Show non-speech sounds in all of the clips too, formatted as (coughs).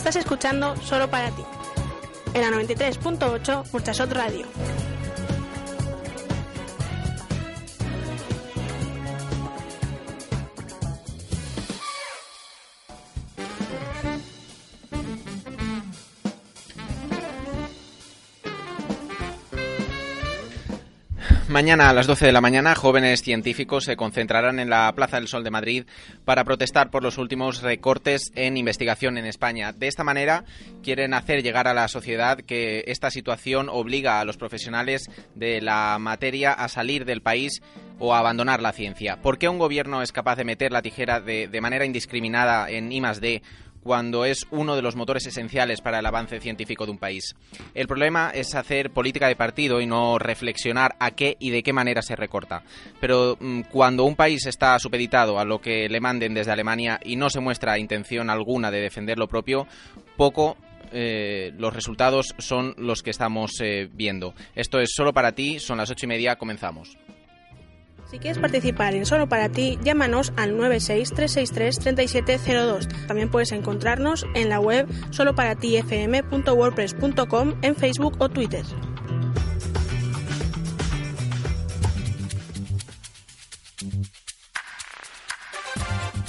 Estás escuchando Solo para ti. En la 93.8 Murchasot Radio. Mañana a las 12 de la mañana, jóvenes científicos se concentrarán en la Plaza del Sol de Madrid para protestar por los últimos recortes en investigación en España. De esta manera, quieren hacer llegar a la sociedad que esta situación obliga a los profesionales de la materia a salir del país o a abandonar la ciencia. ¿Por qué un gobierno es capaz de meter la tijera de, de manera indiscriminada en I+D cuando es uno de los motores esenciales para el avance científico de un país. El problema es hacer política de partido y no reflexionar a qué y de qué manera se recorta. Pero mm, cuando un país está supeditado a lo que le manden desde Alemania y no se muestra intención alguna de defender lo propio, poco eh, los resultados son los que estamos eh, viendo. Esto es solo para ti, son las ocho y media, comenzamos. Si quieres participar en Solo para ti, llámanos al 963633702. También puedes encontrarnos en la web soloparatifm.wordpress.com, en Facebook o Twitter.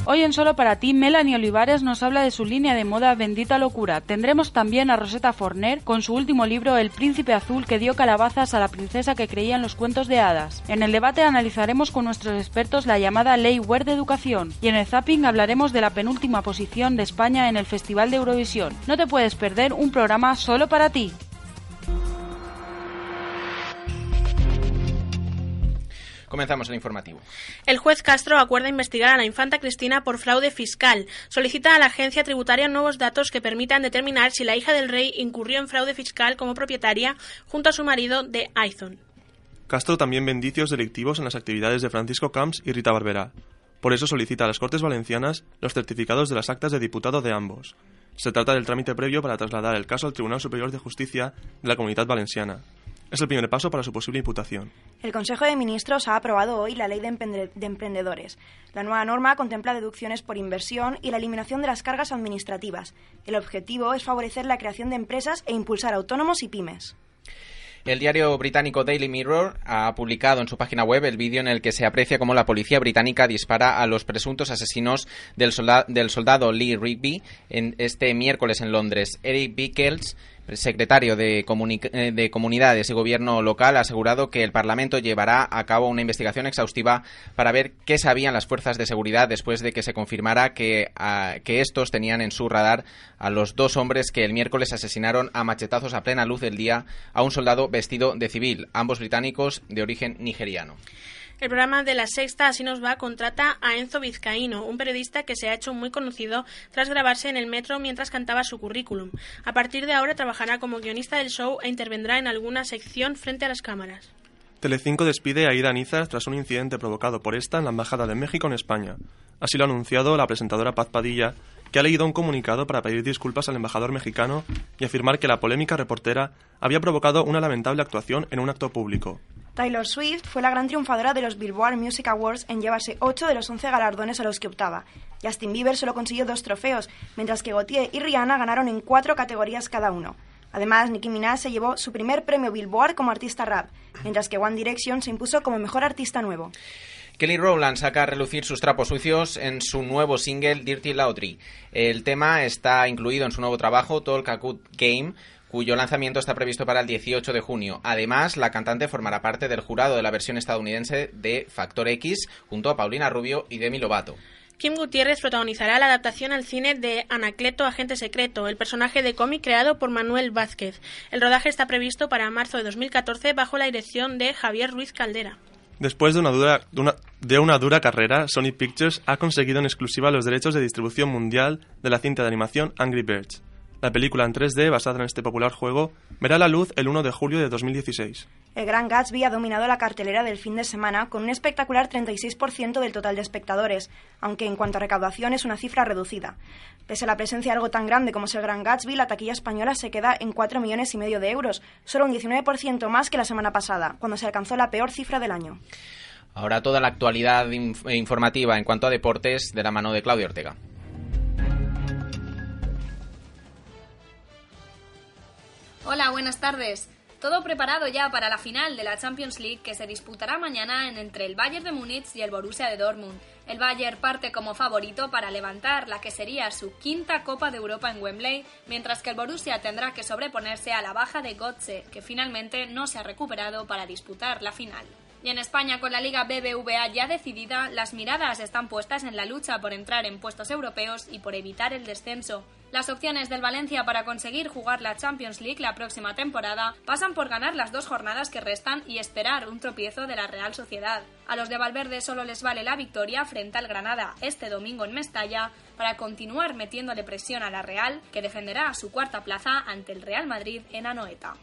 Hoy en Solo para ti, Melanie Olivares nos habla de su línea de moda Bendita Locura. Tendremos también a Rosetta Forner con su último libro El Príncipe Azul que dio calabazas a la princesa que creía en los cuentos de hadas. En el debate analizaremos con nuestros expertos la llamada Ley Ware de Educación y en el zapping hablaremos de la penúltima posición de España en el Festival de Eurovisión. No te puedes perder un programa solo para ti. Comenzamos el informativo. El juez Castro acuerda investigar a la infanta Cristina por fraude fiscal. Solicita a la agencia tributaria nuevos datos que permitan determinar si la hija del rey incurrió en fraude fiscal como propietaria junto a su marido de Aizon. Castro también ve indicios delictivos en las actividades de Francisco Camps y Rita Barberá. Por eso solicita a las Cortes Valencianas los certificados de las actas de diputado de ambos. Se trata del trámite previo para trasladar el caso al Tribunal Superior de Justicia de la Comunidad Valenciana. Es el primer paso para su posible imputación. El Consejo de Ministros ha aprobado hoy la Ley de, Emprende- de Emprendedores. La nueva norma contempla deducciones por inversión y la eliminación de las cargas administrativas. El objetivo es favorecer la creación de empresas e impulsar autónomos y pymes. El diario británico Daily Mirror ha publicado en su página web el vídeo en el que se aprecia cómo la policía británica dispara a los presuntos asesinos del, solda- del soldado Lee Rigby en este miércoles en Londres. Eric Bickels, secretario de, Comuni- eh, de Comunidades y Gobierno local, ha asegurado que el Parlamento llevará a cabo una investigación exhaustiva para ver qué sabían las fuerzas de seguridad después de que se confirmara que, ah, que estos tenían en su radar a los dos hombres que el miércoles asesinaron a machetazos a plena luz del día a un soldado vestido de civil, ambos británicos de origen nigeriano. El programa de La Sexta Así nos va contrata a Enzo Vizcaíno, un periodista que se ha hecho muy conocido tras grabarse en el metro mientras cantaba su currículum. A partir de ahora trabajará como guionista del show e intervendrá en alguna sección frente a las cámaras. Telecinco despide a Ida Nizas tras un incidente provocado por esta en la Embajada de México en España. Así lo ha anunciado la presentadora Paz Padilla, que ha leído un comunicado para pedir disculpas al embajador mexicano y afirmar que la polémica reportera había provocado una lamentable actuación en un acto público. Taylor Swift fue la gran triunfadora de los Billboard Music Awards en llevarse 8 de los 11 galardones a los que optaba. Justin Bieber solo consiguió dos trofeos, mientras que Gautier y Rihanna ganaron en cuatro categorías cada uno. Además, Nicki Minaj se llevó su primer premio Billboard como artista rap, mientras que One Direction se impuso como mejor artista nuevo. Kelly Rowland saca a relucir sus trapos sucios en su nuevo single Dirty Laundry. El tema está incluido en su nuevo trabajo Talk a Good Game, cuyo lanzamiento está previsto para el 18 de junio. Además, la cantante formará parte del jurado de la versión estadounidense de Factor X junto a Paulina Rubio y Demi Lovato. Kim Gutiérrez protagonizará la adaptación al cine de Anacleto, Agente Secreto, el personaje de cómic creado por Manuel Vázquez. El rodaje está previsto para marzo de 2014 bajo la dirección de Javier Ruiz Caldera. Después de una, dura, de, una, de una dura carrera, Sony Pictures ha conseguido en exclusiva los derechos de distribución mundial de la cinta de animación Angry Birds. La película en 3D, basada en este popular juego, verá la luz el 1 de julio de 2016. El Gran Gatsby ha dominado la cartelera del fin de semana con un espectacular 36% del total de espectadores, aunque en cuanto a recaudación es una cifra reducida. Pese a la presencia de algo tan grande como es el Gran Gatsby, la taquilla española se queda en 4 millones y medio de euros, solo un 19% más que la semana pasada, cuando se alcanzó la peor cifra del año. Ahora toda la actualidad inf- informativa en cuanto a deportes de la mano de Claudio Ortega. Hola, buenas tardes. Todo preparado ya para la final de la Champions League que se disputará mañana en- entre el Bayern de Múnich y el Borussia de Dortmund. El Bayern parte como favorito para levantar la que sería su quinta Copa de Europa en Wembley, mientras que el Borussia tendrá que sobreponerse a la baja de Götze, que finalmente no se ha recuperado para disputar la final. Y en España, con la Liga BBVA ya decidida, las miradas están puestas en la lucha por entrar en puestos europeos y por evitar el descenso. Las opciones del Valencia para conseguir jugar la Champions League la próxima temporada pasan por ganar las dos jornadas que restan y esperar un tropiezo de la Real Sociedad. A los de Valverde solo les vale la victoria frente al Granada este domingo en Mestalla para continuar metiéndole presión a la Real, que defenderá su cuarta plaza ante el Real Madrid en Anoeta.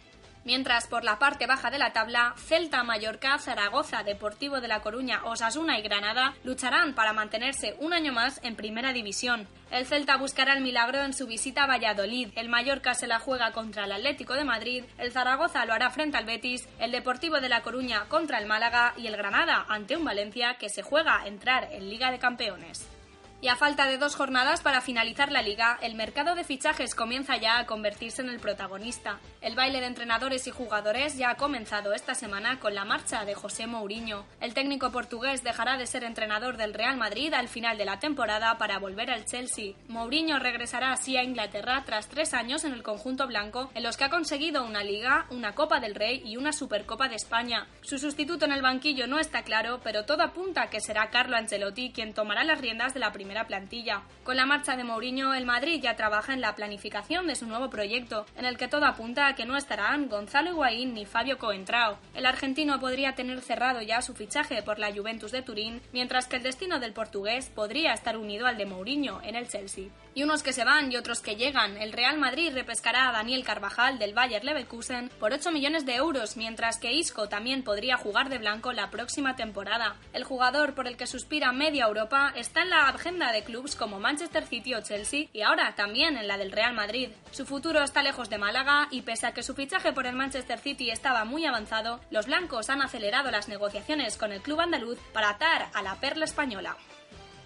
Mientras por la parte baja de la tabla, Celta, Mallorca, Zaragoza, Deportivo de La Coruña, Osasuna y Granada lucharán para mantenerse un año más en primera división. El Celta buscará el milagro en su visita a Valladolid, el Mallorca se la juega contra el Atlético de Madrid, el Zaragoza lo hará frente al Betis, el Deportivo de La Coruña contra el Málaga y el Granada ante un Valencia que se juega a entrar en Liga de Campeones. Y a falta de dos jornadas para finalizar la liga, el mercado de fichajes comienza ya a convertirse en el protagonista. El baile de entrenadores y jugadores ya ha comenzado esta semana con la marcha de José Mourinho. El técnico portugués dejará de ser entrenador del Real Madrid al final de la temporada para volver al Chelsea. Mourinho regresará así a Inglaterra tras tres años en el conjunto blanco, en los que ha conseguido una liga, una Copa del Rey y una Supercopa de España. Su sustituto en el banquillo no está claro, pero todo apunta a que será Carlo Ancelotti quien tomará las riendas de la primera plantilla. Con la marcha de Mourinho, el Madrid ya trabaja en la planificación de su nuevo proyecto, en el que todo apunta a que no estarán Gonzalo Higuaín ni Fabio Coentrao. El argentino podría tener cerrado ya su fichaje por la Juventus de Turín, mientras que el destino del portugués podría estar unido al de Mourinho en el Chelsea. Y unos que se van y otros que llegan. El Real Madrid repescará a Daniel Carvajal del Bayer Leverkusen por 8 millones de euros, mientras que Isco también podría jugar de blanco la próxima temporada. El jugador por el que suspira media Europa está en la agenda de clubes como Manchester City o Chelsea y ahora también en la del Real Madrid. Su futuro está lejos de Málaga y pese a que su fichaje por el Manchester City estaba muy avanzado, los blancos han acelerado las negociaciones con el club andaluz para atar a la perla española.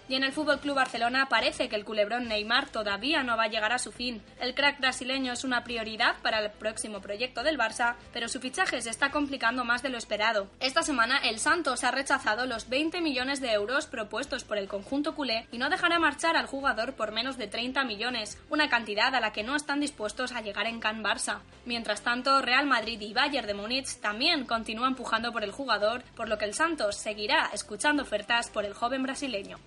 Y en el Fútbol Club Barcelona parece que el culebrón Neymar todavía no va a llegar a su fin. El crack brasileño es una prioridad para el próximo proyecto del Barça, pero su fichaje se está complicando más de lo esperado. Esta semana el Santos ha rechazado los 20 millones de euros propuestos por el conjunto culé y no dejará marchar al jugador por menos de 30 millones, una cantidad a la que no están dispuestos a llegar en Can Barça. Mientras tanto, Real Madrid y Bayern de Múnich también continúan empujando por el jugador, por lo que el Santos seguirá escuchando ofertas por el joven brasileño.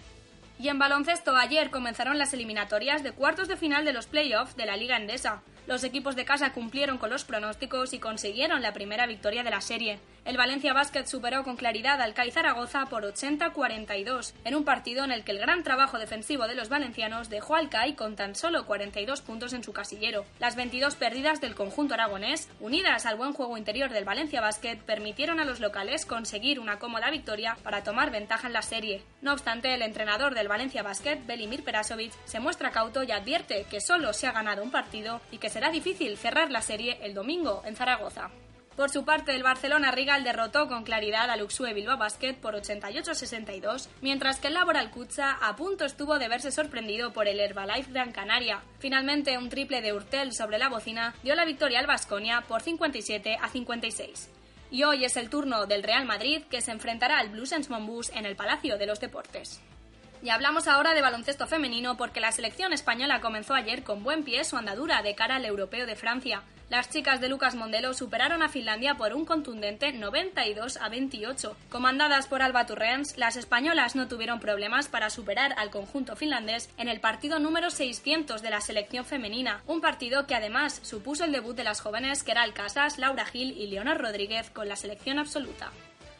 Y en baloncesto ayer comenzaron las eliminatorias de cuartos de final de los playoffs de la Liga Endesa. Los equipos de casa cumplieron con los pronósticos y consiguieron la primera victoria de la serie. El Valencia Basket superó con claridad al CAI Zaragoza por 80-42, en un partido en el que el gran trabajo defensivo de los valencianos dejó al CAI con tan solo 42 puntos en su casillero. Las 22 pérdidas del conjunto aragonés, unidas al buen juego interior del Valencia Basket, permitieron a los locales conseguir una cómoda victoria para tomar ventaja en la serie. No obstante, el entrenador del Valencia Basket, Belimir Perasovic, se muestra cauto y advierte que solo se ha ganado un partido y que será difícil cerrar la serie el domingo en Zaragoza. Por su parte, el Barcelona Rigal derrotó con claridad al Uxue Bilbao Basket por 88-62, mientras que el Laboral Kutza a punto estuvo de verse sorprendido por el Herbalife Gran Canaria. Finalmente, un triple de Urtel sobre la bocina dio la victoria al Vasconia por 57 a 56. Y hoy es el turno del Real Madrid que se enfrentará al Blues Monbus en el Palacio de los Deportes. Y hablamos ahora de baloncesto femenino porque la selección española comenzó ayer con buen pie su andadura de cara al europeo de Francia. Las chicas de Lucas Mondelo superaron a Finlandia por un contundente 92 a 28. Comandadas por Alba Turrens, las españolas no tuvieron problemas para superar al conjunto finlandés en el partido número 600 de la selección femenina, un partido que además supuso el debut de las jóvenes Keral Casas, Laura Gil y Leonor Rodríguez con la selección absoluta.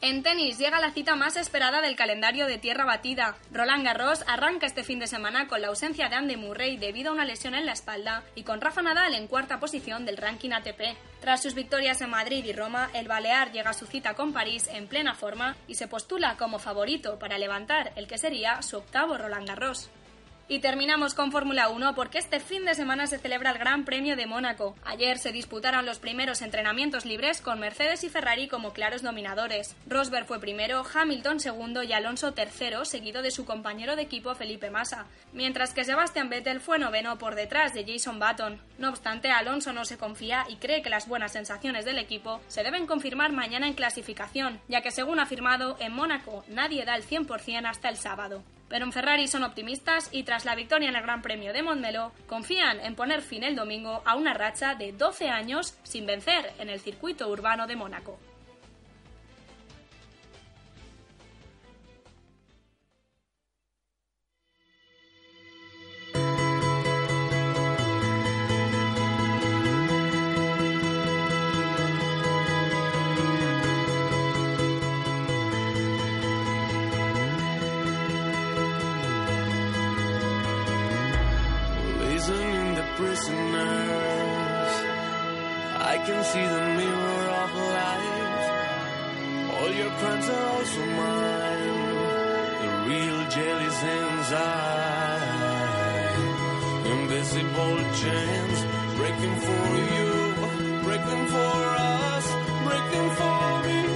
En tenis llega la cita más esperada del calendario de tierra batida. Roland Garros arranca este fin de semana con la ausencia de Andy Murray debido a una lesión en la espalda y con Rafa Nadal en cuarta posición del ranking ATP. Tras sus victorias en Madrid y Roma, el Balear llega a su cita con París en plena forma y se postula como favorito para levantar el que sería su octavo Roland Garros. Y terminamos con Fórmula 1 porque este fin de semana se celebra el Gran Premio de Mónaco. Ayer se disputaron los primeros entrenamientos libres con Mercedes y Ferrari como claros dominadores. Rosberg fue primero, Hamilton segundo y Alonso tercero, seguido de su compañero de equipo Felipe Massa, mientras que Sebastian Vettel fue noveno por detrás de Jason Button. No obstante, Alonso no se confía y cree que las buenas sensaciones del equipo se deben confirmar mañana en clasificación, ya que según ha afirmado, en Mónaco nadie da el 100% hasta el sábado. Pero en Ferrari son optimistas y tras la victoria en el Gran Premio de Montmeló, confían en poner fin el domingo a una racha de 12 años sin vencer en el circuito urbano de Mónaco. I can see the mirror of life. All your crimes are also mine. The real jail is inside. Invisible chains breaking for you, breaking for us, breaking for me.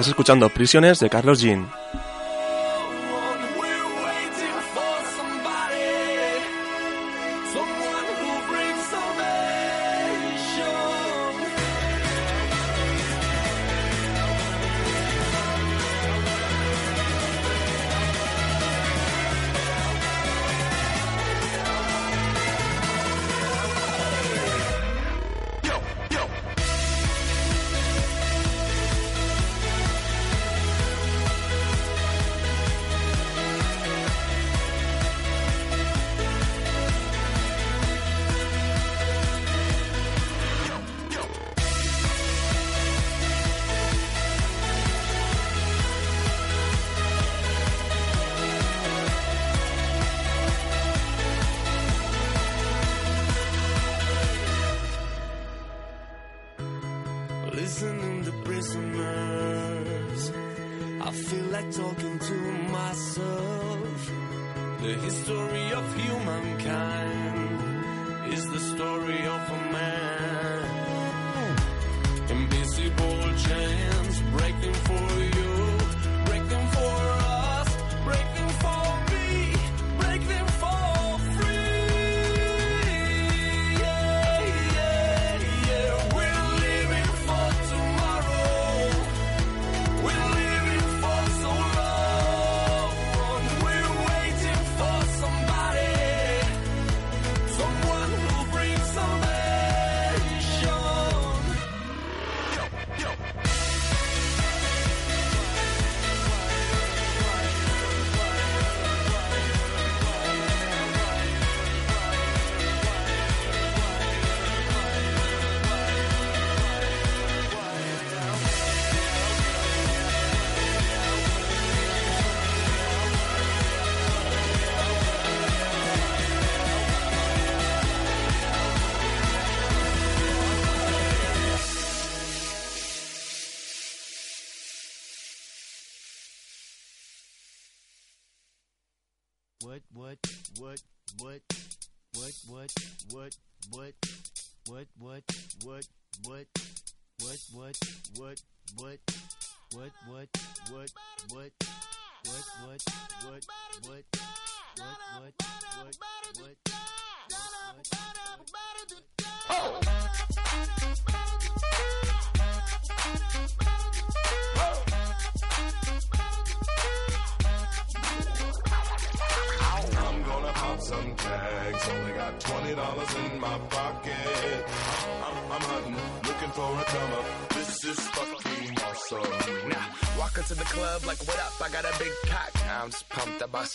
Estás escuchando Prisiones de Carlos Jean.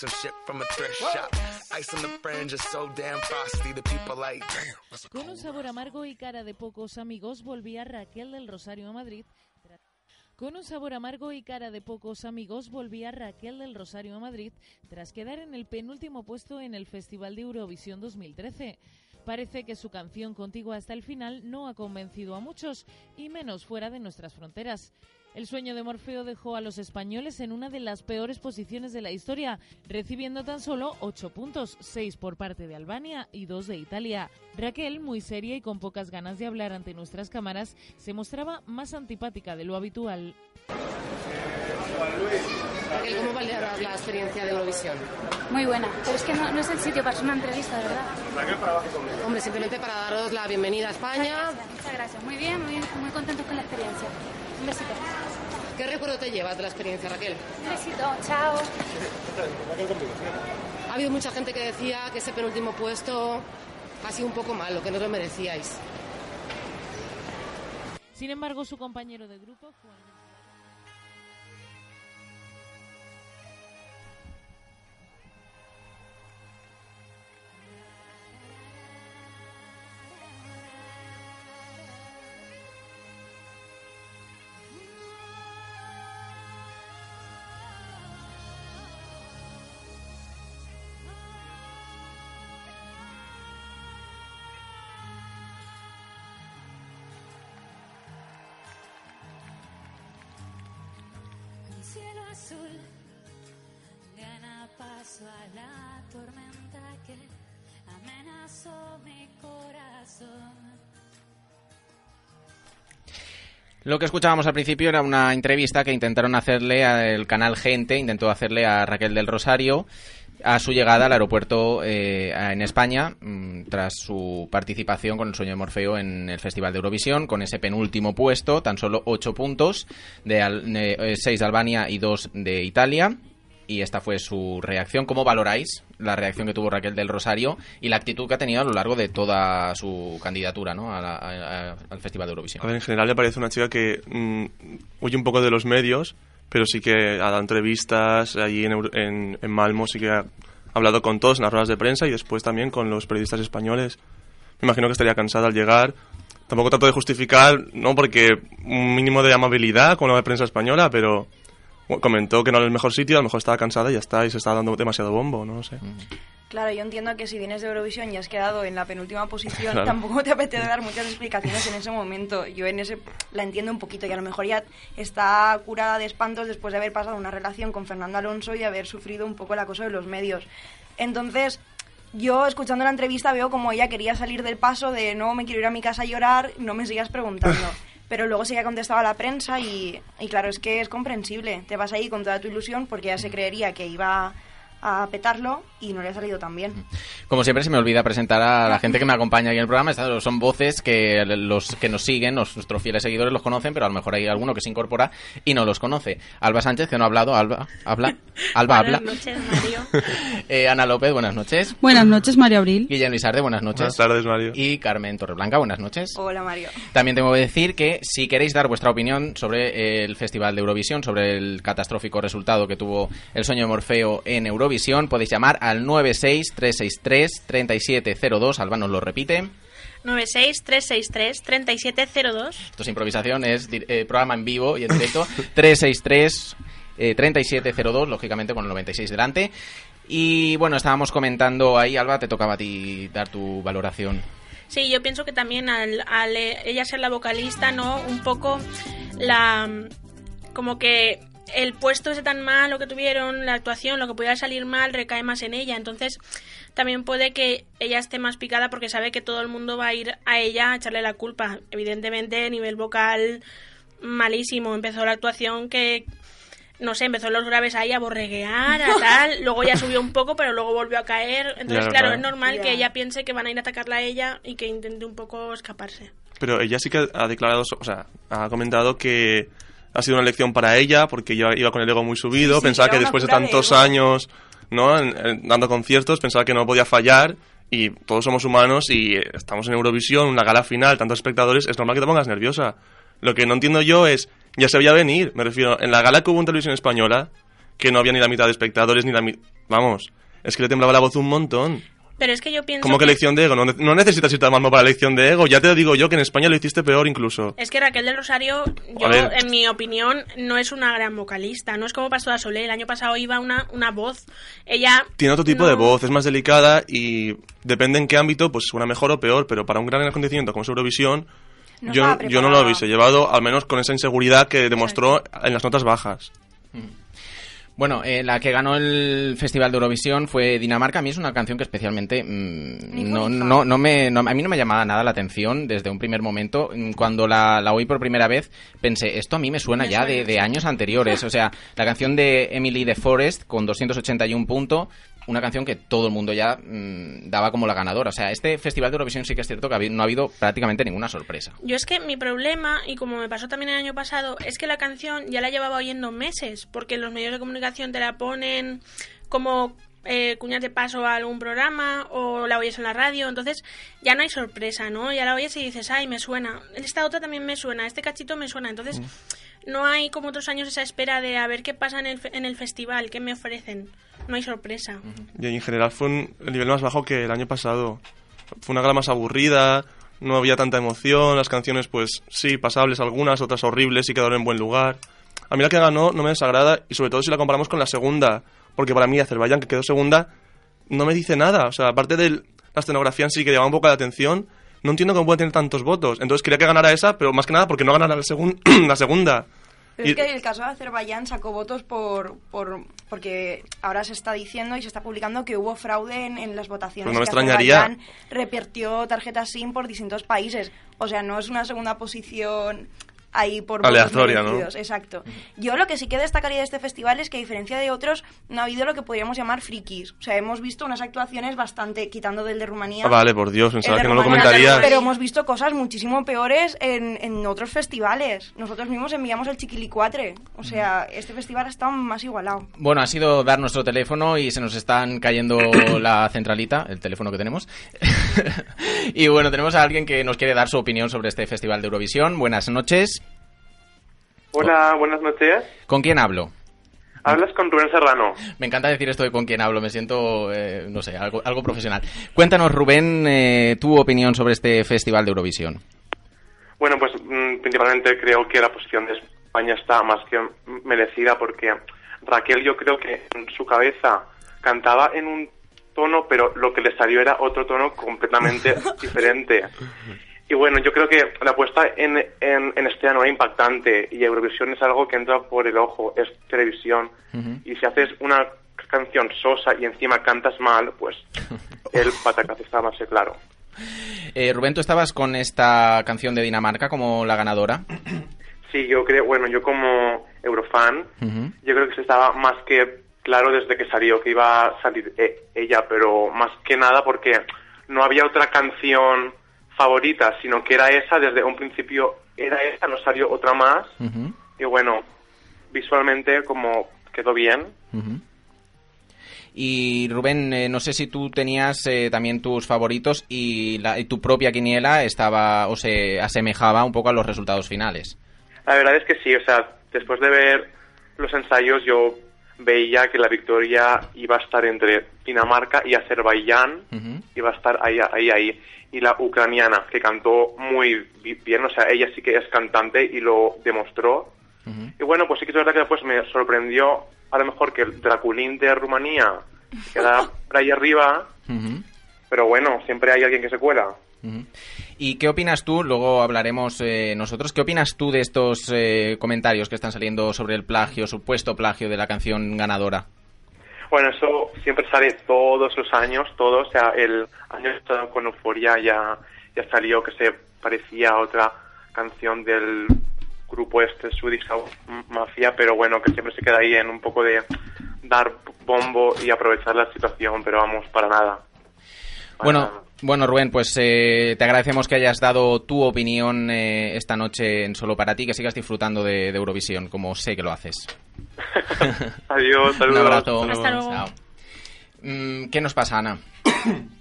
Some shit from a thrift shop. Ice on the fringe is so damn frosty. The people like, damn. that's a Con un sabor amargo y cara de pocos amigos, volvía Raquel del Rosario a Madrid. Con un sabor amargo y cara de pocos amigos, volvía Raquel del Rosario a Madrid tras quedar en el penúltimo puesto en el Festival de Eurovisión 2013. Parece que su canción Contigo hasta el final no ha convencido a muchos, y menos fuera de nuestras fronteras. El sueño de Morfeo dejó a los españoles en una de las peores posiciones de la historia, recibiendo tan solo 8 puntos, 6 por parte de Albania y 2 de Italia. Raquel, muy seria y con pocas ganas de hablar ante nuestras cámaras, se mostraba más antipática de lo habitual. Raquel, ¿cómo valoras la experiencia de Eurovisión? Muy buena, pero es que no, no es el sitio para hacer una entrevista, de verdad. Hombre, simplemente para daros la bienvenida a España. Muchas gracias, muy bien, muy, muy contentos con la experiencia. Un besito. ¿Qué recuerdo te llevas de la experiencia, Raquel? Un besito, chao. Ha habido mucha gente que decía que ese penúltimo puesto ha sido un poco malo, que no lo merecíais. Sin embargo, su compañero de grupo, Juan cielo azul gana paso a la tormenta que amenazó mi corazón. Lo que escuchábamos al principio era una entrevista que intentaron hacerle al canal Gente, intentó hacerle a Raquel del Rosario a su llegada al aeropuerto eh, en España mm, tras su participación con el sueño de Morfeo en el Festival de Eurovisión con ese penúltimo puesto, tan solo ocho puntos, de, Al- de, eh, seis de Albania y dos de Italia. Y esta fue su reacción. ¿Cómo valoráis la reacción que tuvo Raquel del Rosario y la actitud que ha tenido a lo largo de toda su candidatura ¿no? al Festival de Eurovisión? En general me parece una chica que mm, huye un poco de los medios, pero sí que ha dado entrevistas allí en, en, en Malmo, sí que ha hablado con todos en las ruedas de prensa y después también con los periodistas españoles. Me imagino que estaría cansada al llegar. Tampoco trato de justificar, no porque un mínimo de amabilidad con la prensa española, pero comentó que no era el mejor sitio, a lo mejor estaba cansada y ya está, y se estaba dando demasiado bombo, no sé. Claro, yo entiendo que si vienes de Eurovisión y has quedado en la penúltima posición, (laughs) Claro. tampoco te apetece dar muchas explicaciones en ese momento. Yo en ese la entiendo un poquito y a lo mejor ya está curada de espantos después de haber pasado una relación con Fernando Alonso y de haber sufrido un poco el acoso de los medios. Entonces, yo escuchando la entrevista veo como ella quería salir del paso de no me quiero ir a mi casa a llorar, no me sigas preguntando. (laughs) Pero luego sí que ha contestado a la prensa y, y claro, es que es comprensible. Te vas ahí con toda tu ilusión porque ya se creería que iba a petarlo y no le ha salido tan bien. Como siempre se me olvida presentar a la gente que me acompaña aquí en el programa. Estas son voces que los que nos siguen, los- nuestros fieles seguidores los conocen, pero a lo mejor hay alguno que se incorpora y no los conoce. Alba Sánchez, que no ha hablado. Alba, habla. (laughs) Alba, habla. Buenas noches, Mario. (laughs) Eh, Ana López, buenas noches. Buenas noches, María Abril. Guillermo Lizarde, buenas noches. Buenas tardes, Mario. Y Carmen Torreblanca, buenas noches. Hola, Mario. También tengo que decir que si queréis dar vuestra opinión sobre el Festival de Eurovisión, sobre el catastrófico resultado que tuvo el sueño de Morfeo en Eurovisión, podéis llamar al 963633702. Alba nos lo repite. 963633702. Esto es improvisación, es eh, programa en vivo y en directo. (laughs) 363 eh, 3702, lógicamente con el 96 delante. Y bueno, estábamos comentando ahí, Alba, te tocaba a ti dar tu valoración. Sí, yo pienso que también al, al, eh, ella ser la vocalista, ¿no? Un poco la... como que el puesto ese tan malo que tuvieron, la actuación, lo que pudiera salir mal, recae más en ella. Entonces, también puede que ella esté más picada porque sabe que todo el mundo va a ir a ella a echarle la culpa. Evidentemente, a nivel vocal, malísimo. Empezó la actuación que no sé, empezó en los graves ahí a borreguear, a (laughs) tal, luego ya subió un poco, pero luego volvió a caer. Entonces, Ya, claro, claro. es normal Ya. que ella piense que van a ir a atacarla a ella y que intente un poco escaparse. Pero ella sí que ha declarado, o sea, ha comentado que ha sido una lección para ella porque ella iba con el ego muy subido, Sí, sí, pensaba que después de tantos años, ¿no? En- en- dando conciertos, pensaba que no podía fallar y todos somos humanos y estamos en Eurovisión, una gala final, tantos espectadores, es normal que te pongas nerviosa. Lo que no entiendo yo es, ya se veía venir, me refiero, en la gala que hubo en televisión española, que no había ni la mitad de espectadores ni la mitad, vamos, es que le temblaba la voz un montón. Pero es que yo pienso Como que lección de ego, no, no necesitas irte a Malmo para lección de ego, ya te digo yo que en España lo hiciste peor incluso. Es que Raquel del Rosario, yo, A en mi opinión, no es una gran vocalista. No es como Pastora Solé. El año pasado iba una, una voz. Ella. Tiene otro tipo no- de voz, es más delicada y depende en qué ámbito, pues suena mejor o peor, pero para un gran acontecimiento como es Eurovisión, No yo, yo no lo hubiese llevado, al menos con esa inseguridad que demostró en las notas bajas. Bueno, eh, la que ganó el Festival de Eurovisión fue Dinamarca. A mí es una canción que especialmente mm, fu no, no, no me, no- a mí no me llamaba nada la atención desde un primer momento. Mm, Cuando la, la oí por primera vez pensé, esto a mí me suena Me ya suena, de, de años anteriores. O sea, la canción de Emily de Forest con 281 puntos, una canción que todo el mundo ya mm, daba como la ganadora. O sea, este Festival de Eurovisión sí que es cierto que no ha habido prácticamente ninguna sorpresa. Yo es que mi problema, y como me pasó también el año pasado, es que la canción ya la llevaba oyendo meses, porque los medios de comunicación te la ponen como eh, cuñas de paso a algún programa o la oyes en la radio, entonces ya no hay sorpresa, ¿no? Ya la oyes y dices, ay, me suena. Esta otra también me suena, este cachito me suena. Entonces no hay como otros años esa espera de a ver qué pasa en el, en el festival, qué me ofrecen. No hay sorpresa. Y en general fue el nivel más bajo que el año pasado. Fue una gala más aburrida, no había tanta emoción, las canciones pues sí, pasables algunas, otras horribles y quedaron en buen lugar. A mí la que ganó no me desagrada y sobre todo si la comparamos con la segunda, porque para mí Azerbaiyán que quedó segunda no me dice nada, o sea, aparte de la escenografía en sí que llamaba un poco la atención, no entiendo cómo puede tener tantos votos. Entonces quería que ganara esa, pero más que nada porque no ganara la (clears throat) segunda. Pero Y- es que el caso de Azerbaiyán sacó votos por, por porque ahora se está diciendo y se está publicando que hubo fraude en, en las votaciones. Pues no me que extrañaría. Azerbaiyán repartió tarjetas SIM por distintos países. O sea, no es una segunda posición ahí por Aleatoria, ¿no? Exacto. Yo lo que sí que destacaría de este festival es que a diferencia de otros no ha habido lo que podríamos llamar frikis. O sea, hemos visto unas actuaciones bastante quitando del de Rumanía. Ah, vale, por Dios, pensaba que no lo comentarías. Pero hemos visto cosas muchísimo peores en, en otros festivales. Nosotros mismos enviamos el Chiquilicuatre. O sea, este festival ha estado más igualado. Bueno, ha sido dar nuestro teléfono y se nos están cayendo (coughs) la centralita, el teléfono que tenemos. (laughs) y bueno, tenemos a alguien que nos quiere dar su opinión sobre este Festival de Eurovisión. Buenas noches. Hola, buenas noches. ¿Con quién hablo? Hablas con Rubén Serrano. Me encanta decir esto de con quién hablo, me siento, eh, no sé, algo, algo profesional. Cuéntanos, Rubén, eh, tu opinión sobre este Festival de Eurovisión. Bueno, pues mm, principalmente creo que la posición de España está más que merecida porque Raquel yo creo que en su cabeza cantaba en un tono, pero lo que le salió era otro tono completamente (laughs) diferente. Y bueno, yo creo que la apuesta en, en, en este año era impactante y Eurovisión es algo que entra por el ojo, es televisión. Y si haces una canción sosa y encima cantas mal, pues (laughs) el patacazo está más claro. Eh, Rubén, tú estabas con esta canción de Dinamarca como la ganadora. (clears throat) Sí, yo creo, bueno, yo como Eurofan, yo creo que se estaba más que claro desde que salió que iba a salir eh, ella, pero más que nada porque no había otra canción favorita, sino que era esa desde un principio, era esa, no salió otra más, y bueno, visualmente como quedó bien. Y Rubén, eh, no sé si tú tenías eh, también tus favoritos y, la- y tu propia quiniela estaba o se asemejaba un poco a los resultados finales. La verdad es que sí, o sea, después de ver los ensayos yo veía que la victoria iba a estar entre Dinamarca y Azerbaiyán, iba a estar ahí, ahí, ahí. Y la ucraniana, que cantó muy bi- bien, o sea, ella sí que es cantante y lo demostró. Y bueno, pues sí que es verdad que después me sorprendió a lo mejor que el Draculín de Rumanía queda (laughs) por ahí arriba, Ujú. pero bueno, siempre hay alguien que se cuela. ¿Y qué opinas tú? Luego hablaremos eh, nosotros. ¿Qué opinas tú de estos eh, comentarios que están saliendo sobre el plagio, supuesto plagio de la canción ganadora? Bueno, eso siempre sale todos los años, todo. O sea, el año pasado con Euforia ya, ya salió que se parecía a otra canción del grupo este, Swedish House Mafia, pero bueno, que siempre se queda ahí en un poco de dar bombo y aprovechar la situación, pero vamos, para nada. Bueno, bueno, Rubén, pues eh, te agradecemos que hayas dado tu opinión eh, esta noche en Solo para ti, que sigas disfrutando de, de Eurovisión, como sé que lo haces. (laughs) Adiós, Un saludos. abrazo. Hasta luego. Chao. Mm, ¿Qué nos pasa, Ana? (coughs)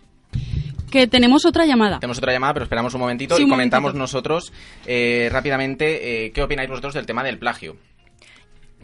Que tenemos otra llamada. Tenemos otra llamada, pero esperamos un momentito Sí, y un comentamos momentito. nosotros eh, rápidamente eh, qué opináis vosotros del tema del plagio.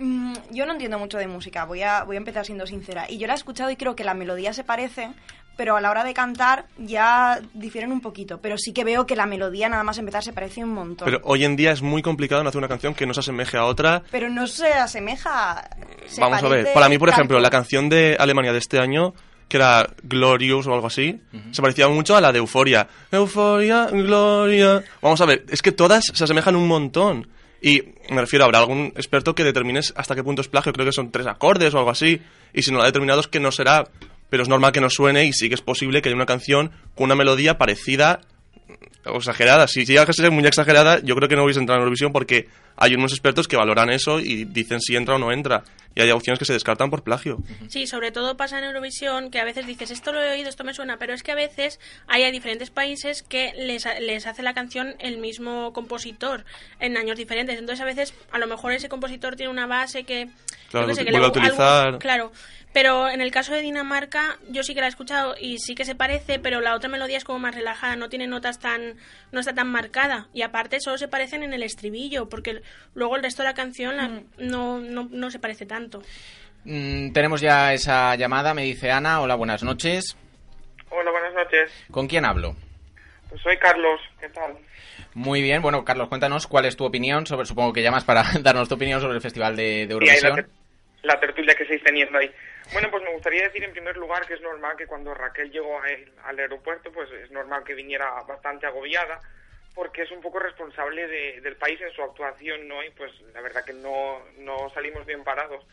Mm, yo no entiendo mucho de música, voy a, voy a empezar siendo sincera. Y yo la he escuchado y creo que la melodía se parece, pero a la hora de cantar ya difieren un poquito. Pero sí que veo que la melodía nada más empezar se parece un montón. Pero hoy en día es muy complicado en hacer una canción que no se asemeje a otra. Pero no se asemeja. se Vamos a ver. Para mí, por tanto. ejemplo, la canción de Alemania de este año, que era Glorious o algo así, se parecía mucho a la de Euforia. Euforia, Gloria. Vamos a ver, es que todas se asemejan un montón. Y me refiero, habrá algún experto que determines hasta qué punto es plagio. Creo que son tres acordes o algo así. Y si no lo ha determinado es que no será. Pero es normal que no suene y sí que es posible que haya una canción con una melodía parecida o exagerada. Si llega a ser muy exagerada, yo creo que no hubiese entrado en Eurovisión porque hay unos expertos que valoran eso y dicen si entra o no entra. Y hay opciones que se descartan por plagio. Sí, sobre todo pasa en Eurovisión que a veces dices esto lo he oído, esto me suena, pero es que a veces hay a diferentes países que les, les hace la canción el mismo compositor en años diferentes. Entonces a veces a lo mejor ese compositor tiene una base que... Claro, yo qué sé, que vuelve a le- utilizar. algo- claro, pero en el caso de Dinamarca yo sí que la he escuchado y sí que se parece, pero la otra melodía es como más relajada, no tiene notas tan... no está tan marcada. Y aparte solo se parecen en el estribillo, porque luego el resto de la canción la- no, no, no se parece tanto. Mm, tenemos ya esa llamada, me dice Ana. Hola, buenas noches. Hola, buenas noches. ¿Con quién hablo? Pues soy Carlos, ¿qué tal? Muy bien, bueno, Carlos, cuéntanos cuál es tu opinión sobre, supongo que llamas para (laughs) darnos tu opinión sobre el Festival de, la, Eurovisión. ter- la tertulia que teniendo ahí. Bueno, pues me gustaría decir en primer lugar que es normal que cuando Raquel llegó a él- al aeropuerto, pues es normal que viniera bastante agobiada, porque es un poco responsable de- del país en su actuación, ¿no? Y pues la verdad que no, no salimos bien parados.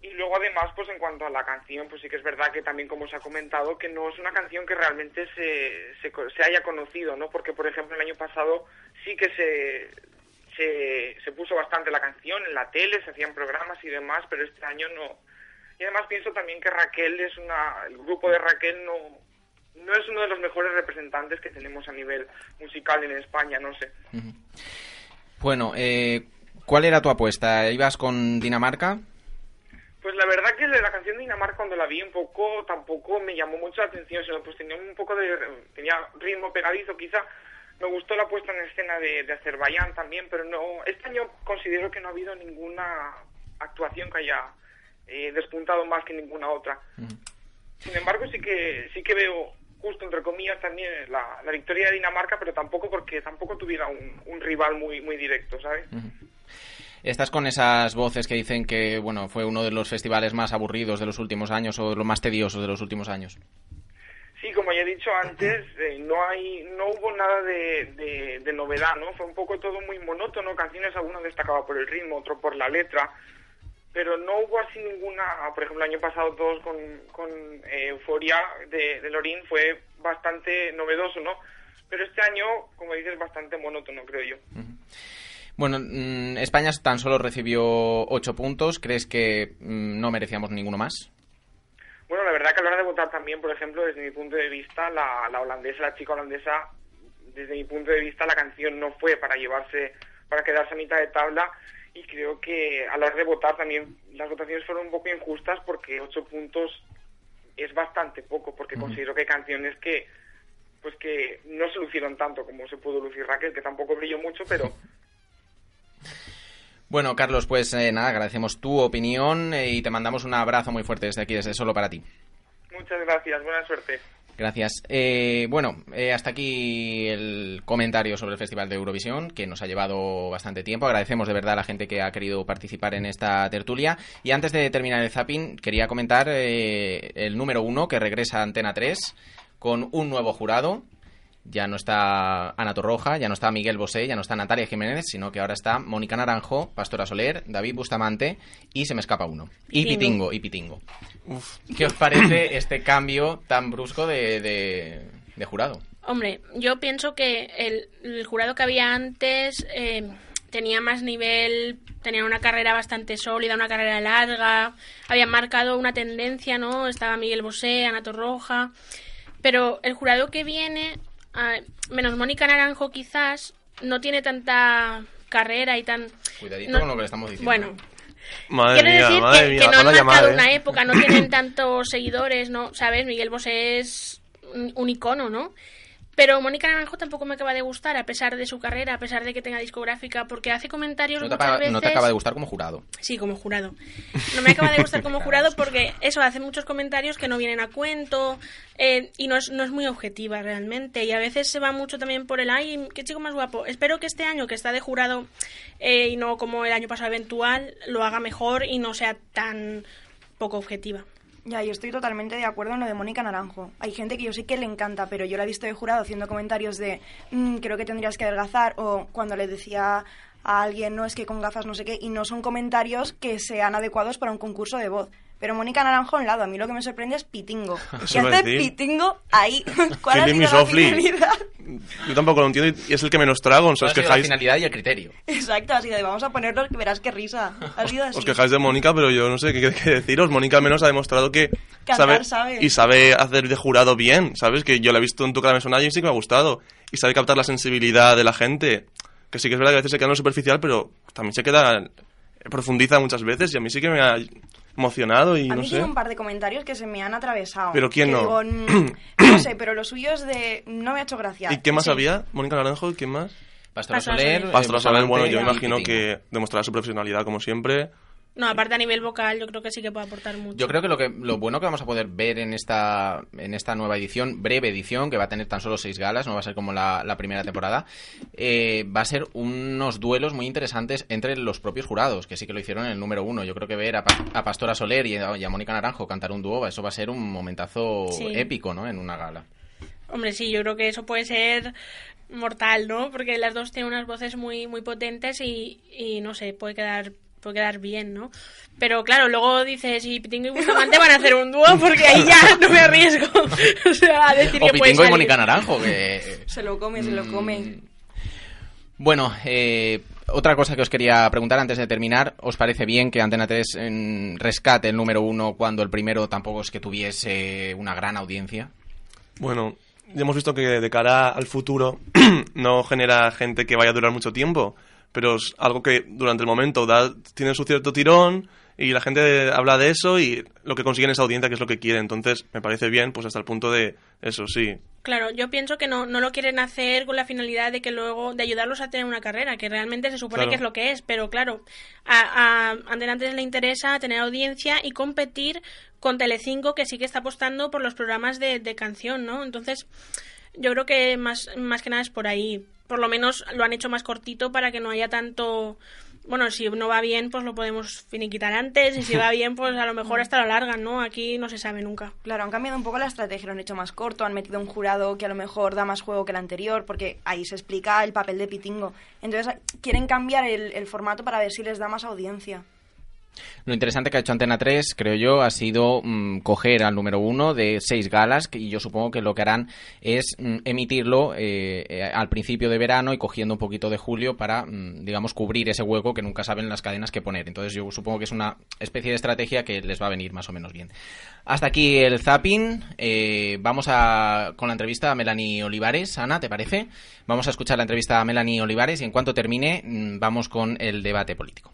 Y luego además, pues en cuanto a la canción, pues sí que es verdad que también como se ha comentado, que no es una canción que realmente se, se, se haya conocido, ¿no? Porque, por ejemplo, el año pasado sí que se, se, se puso bastante la canción en la tele, se hacían programas y demás, pero este año no. Y además pienso también que Raquel es una... El grupo de Raquel no, no es uno de los mejores representantes que tenemos a nivel musical en España, no sé. Bueno, eh, ¿cuál era tu apuesta? ¿Ibas con Dinamarca? Pues la verdad que la canción de Dinamarca cuando la vi un poco tampoco me llamó mucho la atención, sino pues tenía un poco de tenía ritmo pegadizo quizá. Me gustó la puesta en escena de, de Azerbaiyán también, pero no este año considero que no ha habido ninguna actuación que haya eh, despuntado más que ninguna otra. Sin embargo, sí que sí que veo justo entre comillas también la, la victoria de Dinamarca, pero tampoco porque tampoco tuviera un, un rival muy muy directo, ¿sabes? Estás con esas voces que dicen que bueno fue uno de los festivales más aburridos de los últimos años o los más tediosos de los últimos años. Sí, como ya he dicho antes, eh, no hay, no hubo nada de, de, de novedad, ¿no? Fue un poco todo muy monótono, canciones algunas destacaba por el ritmo, otro por la letra, pero no hubo así ninguna, por ejemplo, el año pasado todos con, con eh, Euforia de, de Lorín fue bastante novedoso, ¿no? Pero este año, como dices, bastante monótono, creo yo. Bueno, mm, España tan solo recibió ocho puntos. ¿Crees que mm, no merecíamos ninguno más? Bueno, la verdad que a la hora de votar también, por ejemplo, desde mi punto de vista, la, la holandesa, la chica holandesa, desde mi punto de vista, la canción no fue para llevarse, para quedarse a mitad de tabla y creo que a la hora de votar también las votaciones fueron un poco injustas porque ocho puntos es bastante poco, porque considero que hay canciones que pues que no se lucieron tanto como se pudo lucir Raquel, que tampoco brilló mucho, pero Bueno, Carlos, pues eh, nada, agradecemos tu opinión eh, y te mandamos un abrazo muy fuerte desde aquí, desde Solo para ti. muchas gracias, buena suerte. Gracias. Eh, bueno, eh, hasta aquí el comentario sobre el Festival de Eurovisión, que nos ha llevado bastante tiempo. Agradecemos de verdad a la gente que ha querido participar en esta tertulia. Y antes de terminar el zapping, quería comentar eh, el número uno, que regresa a Antena 3, con un nuevo jurado. Ya no está Ana Torroja, ya no está Miguel Bosé, ya no está Natalia Jiménez, sino que ahora está Mónica Naranjo, Pastora Soler, David Bustamante y se me escapa uno. Y Pitingo. Y Pitingo. ¿Qué os parece este cambio tan brusco de, de- de jurado? Hombre, yo pienso que el, el jurado que había antes eh, tenía más nivel, tenía una carrera bastante sólida, una carrera larga, habían marcado una tendencia, ¿no? Estaba Miguel Bosé, Ana Torroja, pero el jurado que viene, ah, menos Mónica Naranjo quizás, no tiene tanta carrera y tan... Cuidadito no- con lo que le estamos diciendo. Bueno, Madre Quiero mía, decir madre que, mía, que no han marcado llamada, una ¿eh? época, no tienen tantos seguidores, ¿no? ¿Sabes? Miguel Bosé es un, un icono, ¿no? Pero Mónica Naranjo tampoco me acaba de gustar, a pesar de su carrera, a pesar de que tenga discográfica, porque hace comentarios No te, muchas acaba, veces... no te acaba de gustar como jurado. Sí, como jurado. No me acaba de gustar como (laughs) jurado porque eso hace muchos comentarios que no vienen a cuento eh, y no es, no es muy objetiva realmente. Y a veces se va mucho también por el ay, qué chico más guapo. Espero que este año que está de jurado eh, y no como el año pasado eventual, lo haga mejor y no sea tan poco objetiva. Ya, yo estoy totalmente de acuerdo en lo de Mónica Naranjo. Hay gente que yo sé que le encanta, pero yo la he visto de jurado haciendo comentarios de "Mm, creo que tendrías que adelgazar o cuando le decía a alguien no es que con gafas no sé qué y no son comentarios que sean adecuados para un concurso de voz. Pero Mónica Naranjo a un lado, a mí lo que me sorprende es Pitingo. (laughs) ¿Qué hace decir. Pitingo ahí? (laughs) ¿Cuál ha sido la finalidad? Yo tampoco lo entiendo y es el que menos trago. Os sido la quejáis, finalidad y el criterio. Exacto, así de vamos a ponerlo que verás qué risa. Ha sido así. os quejáis de Mónica, pero yo no sé qué, qué deciros. Mónica al menos ha demostrado que Cantar sabe. y sabe hacer de jurado bien, ¿sabes? Que yo la he visto en tu cara me y sí que me ha gustado. Y sabe captar la sensibilidad de la gente. Que sí que es verdad que a veces se queda en lo superficial, pero también se queda... profundiza muchas veces y a mí sí que me ha emocionado y a no mí sé. tiene un par de comentarios que se me han atravesado. ¿Pero quién que no? digo, "Mm, no (clears throat) sé, pero lo suyo es de... No me ha hecho gracia. ¿Y qué más Sí. había? ¿Mónica Naranjo quién más? Pastora Soler. Eh, Pastora Soler, bueno, yo imagino que demostrará su profesionalidad como siempre. No, aparte a nivel vocal yo creo que sí que puede aportar mucho. Yo creo que lo, que lo bueno que vamos a poder ver en esta, en esta nueva edición, breve edición, que va a tener tan solo seis galas, no va a ser como la, la primera temporada, eh, va a ser unos duelos muy interesantes entre los propios jurados, que sí que lo hicieron en el número uno. Yo creo que ver a, a Pastora Soler y a, y a Mónica Naranjo cantar un dúo, eso va a ser un momentazo Sí. épico, ¿no? En una gala. Hombre, sí, yo creo que eso puede ser mortal, ¿no? Porque las dos tienen unas voces muy, muy potentes y, y no sé, puede quedar puede quedar bien, ¿no? Pero claro, luego dices, y Pitingo y Bustamante van a hacer un dúo porque ahí ya no me arriesgo. (laughs) o sea, a decir O que puede Pitingo y. Mónica Naranjo, que... (laughs) Se lo come, se lo come. Bueno, eh, otra cosa que os quería preguntar antes de terminar, ¿os parece bien que Antena 3 en, rescate el número uno cuando el primero tampoco es que tuviese una gran audiencia? Bueno, ya hemos visto que de cara al futuro (clears throat) no genera gente que vaya a durar mucho tiempo, pero es algo que durante el momento da, tiene su cierto tirón y la gente habla de eso y lo que consiguen es audiencia, que es lo que quiere. Entonces, me parece bien, pues hasta el punto de eso, sí. Claro, yo pienso que no, no lo quieren hacer con la finalidad de que luego, de ayudarlos a tener una carrera, que realmente se supone Claro. que es lo que es, pero claro, a, a Antena 3 le interesa tener audiencia y competir con Telecinco, que sí que está apostando por los programas de, de canción, ¿no? Entonces, yo creo que más, más que nada es por ahí. Por lo menos lo han hecho más cortito para que no haya tanto... Bueno, si no va bien, pues lo podemos finiquitar antes, y si va (laughs) bien, pues a lo mejor hasta lo alargan, ¿no? Aquí no se sabe nunca. Claro, han cambiado un poco la estrategia, lo han hecho más corto, han metido un jurado que a lo mejor da más juego que el anterior, porque ahí se explica el papel de Pitingo. Entonces quieren cambiar el, el formato para ver si les da más audiencia. Lo interesante que ha hecho Antena 3, creo yo, ha sido mm, coger al número uno de seis galas, y yo supongo que lo que harán es mm, emitirlo eh, eh, al principio de verano y cogiendo un poquito de julio para, mm, digamos, cubrir ese hueco que nunca saben las cadenas que poner. Entonces yo supongo que es una especie de estrategia que les va a venir más o menos bien. Hasta aquí el zapping. Eh, vamos a, con la entrevista a Melanie Olivares. Ana, ¿te parece? Vamos a escuchar la entrevista a Melanie Olivares y en cuanto termine vamos con el debate político.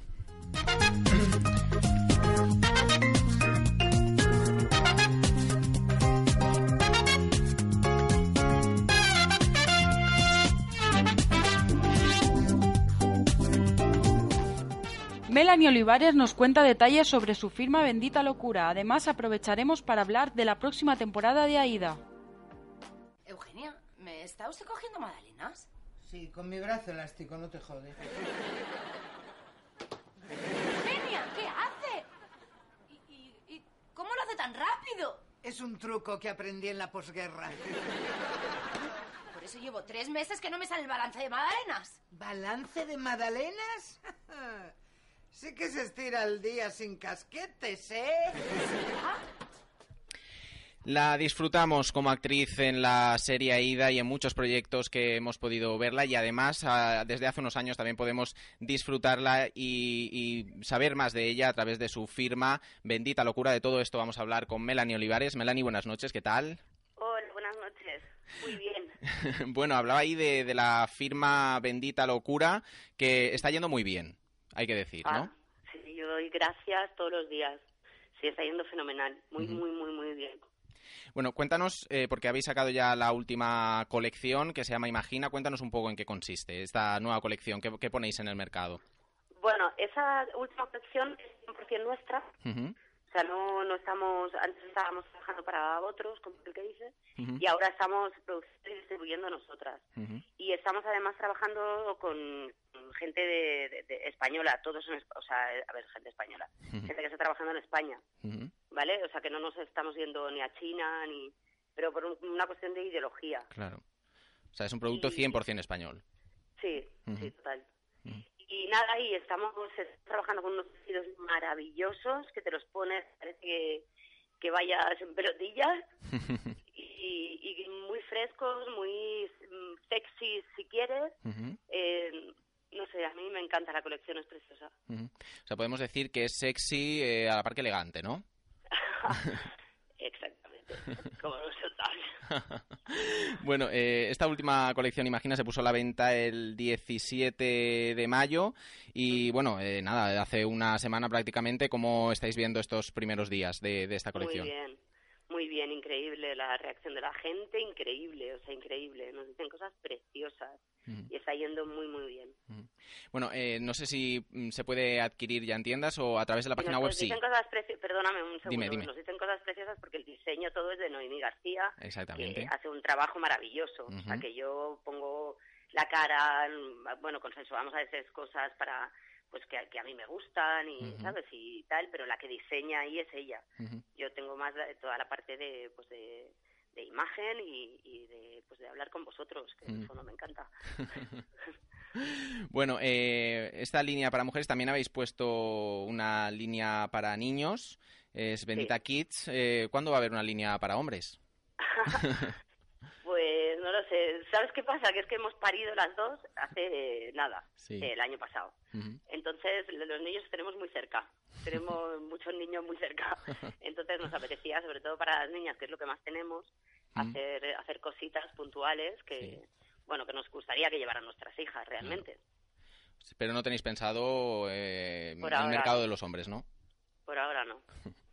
Melanie Olivares nos cuenta detalles sobre su firma Bendita Locura. Además, aprovecharemos para hablar de la próxima temporada de Aida. Eugenia, ¿me está usted cogiendo magdalenas? Sí, con mi brazo elástico, no te jode. Eugenia, ¿qué hace? ¿Y, y- y cómo lo hace tan rápido? Es un truco que aprendí en la posguerra. Por eso llevo tres meses que no me sale el balance de magdalenas. ¿Balance de magdalenas? (laughs) sí que se estira el día sin casquetes, ¿eh? La disfrutamos como actriz en la serie Aida y en muchos proyectos que hemos podido verla y además ah, desde hace unos años también podemos disfrutarla y, y saber más de ella a través de su firma Bendita Locura. De todo esto vamos a hablar con Melanie Olivares. Melanie, buenas noches, ¿qué tal? Hola, buenas noches. Muy bien. (laughs) bueno, hablaba ahí de, de la firma Bendita Locura que está yendo muy bien, hay que decir, ¿no? Ah, sí, yo doy gracias todos los días. Sí, está yendo fenomenal. Muy, muy, muy, muy bien. Bueno, cuéntanos, eh, porque habéis sacado ya la última colección que se llama Imagina, cuéntanos un poco en qué consiste esta nueva colección, qué, qué ponéis en el mercado. Bueno, esa última colección es 100% nuestra. Ujú, O sea, no, no estamos, antes estábamos trabajando para otros, como el que dice, y ahora estamos produciendo y distribuyendo nosotras. Y estamos además trabajando con gente de, de- de española, todos esp- o sea, a ver, gente española, gente que está trabajando en España, ¿vale? O sea, que no nos estamos yendo ni a China, ni pero por un- una cuestión de ideología. Claro. O sea, es un producto 100% español. Sí, sí, total. Y nada, y estamos trabajando con unos vestidos maravillosos que te los pones, parece que, que vayas en pelotillas (laughs) y, y muy frescos, muy mm, sexy si quieres. Eh, no sé, a mí me encanta la colección, es preciosa. O sea, podemos decir que es sexy eh, a la par que elegante, ¿no? (laughs) (laughs) Exactamente, (laughs) como (laughs) bueno, eh, esta última colección, Imagina, se puso a la venta el 17 de mayo y bueno, eh, nada, hace una semana prácticamente, ¿cómo estáis viendo estos primeros días de, de esta colección? Muy bien, muy bien, increíble la reacción de la gente, increíble, o sea, increíble. Nos dicen cosas preciosas y está yendo muy, muy bien. Bueno, eh, no sé si mm, se puede adquirir ya en tiendas o a través de la página nos web, sí. dicen cosas preciosas, perdóname un segundo, Dime, dime. nos dicen cosas preciosas porque el diseño todo es de Noemí García, Exactamente. que hace un trabajo maravilloso, o sea que yo pongo la cara, mm, bueno, consensuamos a veces cosas para pues que, que a mí me gustan y sabes y tal, pero la que diseña ahí es ella. Yo tengo más toda la parte de pues de, de imagen y, y de pues de hablar con vosotros, que en el Ujú. fondo me encanta. (laughs) Bueno, eh, esta línea para mujeres también habéis puesto una línea para niños, es Bendita Kids. Eh, ¿Cuándo va a haber una línea para hombres? (laughs) Sé. ¿Sabes qué pasa? Que es que hemos parido las dos hace eh, nada, Sí. eh, el año pasado. Entonces, lo- los niños tenemos muy cerca. Tenemos (laughs) muchos niños muy cerca. Entonces, nos apetecía, sobre todo para las niñas, que es lo que más tenemos, hacer, hacer cositas puntuales que, bueno, que nos gustaría que llevaran nuestras hijas realmente. Pero no tenéis pensado eh, el mercado no. de los hombres, ¿no? Por ahora no. (laughs)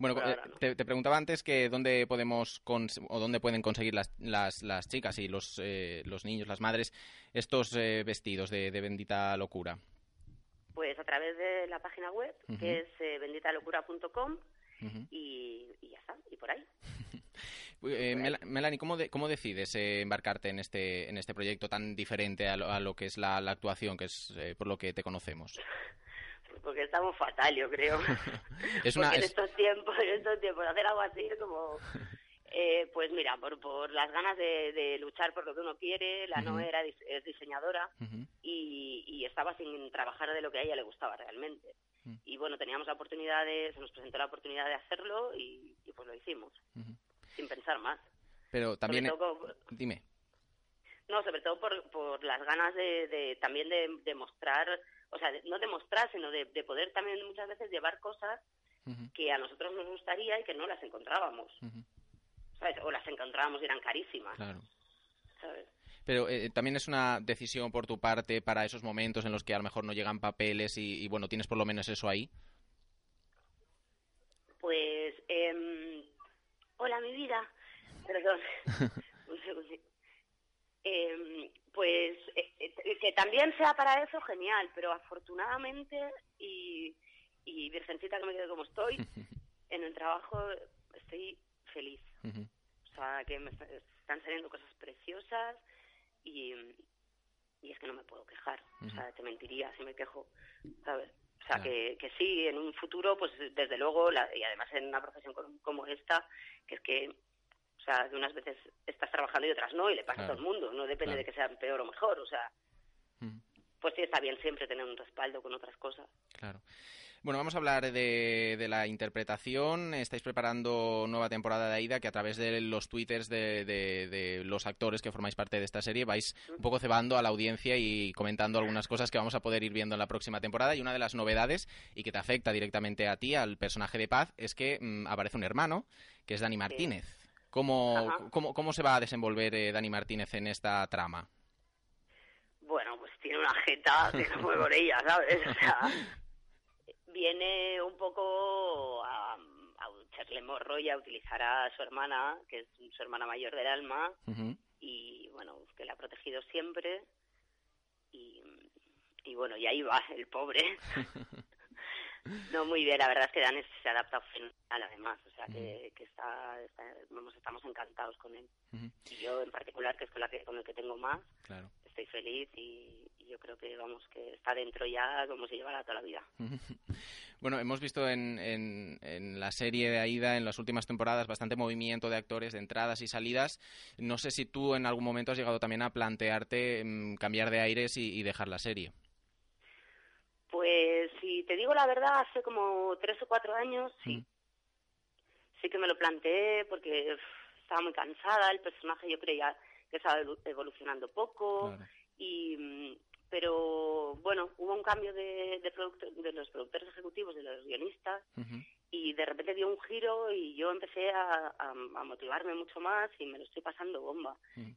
Bueno, eh, te, te preguntaba antes que dónde podemos cons- o dónde pueden conseguir las, las, las chicas y los, eh, los niños, las madres, estos eh, vestidos de, de bendita locura. Pues a través de la página web, que es eh, benditalocura.com, Ujú. y, y ya está, y por ahí. (laughs) Eh, Mel- Melanie, ¿cómo, de- cómo decides embarcarte en este, en este proyecto tan diferente a lo, a lo que es la, la actuación, que es eh, por lo que te conocemos? (laughs) Porque estamos fatal, yo creo. (laughs) Es una, Porque en es- estos tiempos, en estos tiempos, hacer algo así es como... Eh, pues mira, por, por las ganas de, de luchar por lo que uno quiere, la. Noé era, es diseñadora y, y estaba sin trabajar de lo que a ella le gustaba realmente. Y bueno, teníamos la oportunidad de, se nos presentó la oportunidad de hacerlo y, y pues lo hicimos, sin pensar más. Pero también... Dime. no, sobre todo por, por las ganas de, de también de, de mostrar, o sea, de- no demostrar, sino de, de poder también muchas veces llevar cosas que a nosotros nos gustaría y que no las encontrábamos. ¿sabes? O las encontrábamos y eran carísimas, Claro. ¿sabes? Pero eh, también es una decisión por tu parte para esos momentos en los que a lo mejor no llegan papeles y, y, bueno, tienes por lo menos eso ahí. Pues, em, hola mi vida, (laughs) perdón, (laughs) un segundo. Em, pues eh, eh, que también sea para eso, genial, pero afortunadamente y, y virgencita que me quedo como estoy, (laughs) en el trabajo estoy feliz. O sea, que me est- están saliendo cosas preciosas y, y es que no me puedo quejar. O sea, te mentiría si me quejo, ¿sabes? O sea, Claro. que, que sí, en un futuro, pues desde luego, la- y además en una profesión como, como esta, que es que, sea, de unas veces estás trabajando y otras no, y le pasa Claro. a todo el mundo, no depende Claro. de que sea peor o mejor, o sea, pues sí está bien siempre tener un respaldo con otras cosas. Claro. Bueno, vamos a hablar de, de la interpretación. Estáis preparando nueva temporada de Aida que a través de los twitters de, de- de los actores que formáis parte de esta serie vais un poco cebando a la audiencia y comentando algunas cosas que vamos a poder ir viendo en la próxima temporada. Y una de las novedades, y que te afecta directamente a ti, al personaje de Paz, es que mm, aparece un hermano, que es Dani Martínez. ¿Cómo, cómo, cómo se va a desenvolver eh, Dani Martínez en esta trama? Bueno, pues tiene una jeta que no con ella, ¿sabes? O sea, viene un poco a, a echarle morro y a utilizar a su hermana, que es su hermana mayor del alma, y bueno, que la ha protegido siempre. Y, y bueno, y ahí va el pobre. (laughs) No, muy bien, la verdad es que Dan se ha adaptado fenomenal además, o sea que, que está, está- vamos, estamos encantados con él. Y yo en particular, que es con, la que, con el que tengo más, Claro. estoy feliz y, y yo creo que vamos que está dentro ya como se llevará toda la vida. (laughs) Bueno, hemos visto en, en- en la serie de Aida, en las últimas temporadas, bastante movimiento de actores, de entradas y salidas. No sé si tú en algún momento has llegado también a plantearte mm, cambiar de aires y, y dejar la serie. Pues si te digo la verdad, hace como tres o cuatro años, sí. Sí que me lo planteé porque estaba muy cansada, el personaje yo creía que estaba evolu- evolucionando poco y mm, pero bueno, hubo un cambio de, de, producto- de los productores ejecutivos, de los guionistas y de repente dio un giro y yo empecé a, a- a motivarme mucho más y me lo estoy pasando bomba.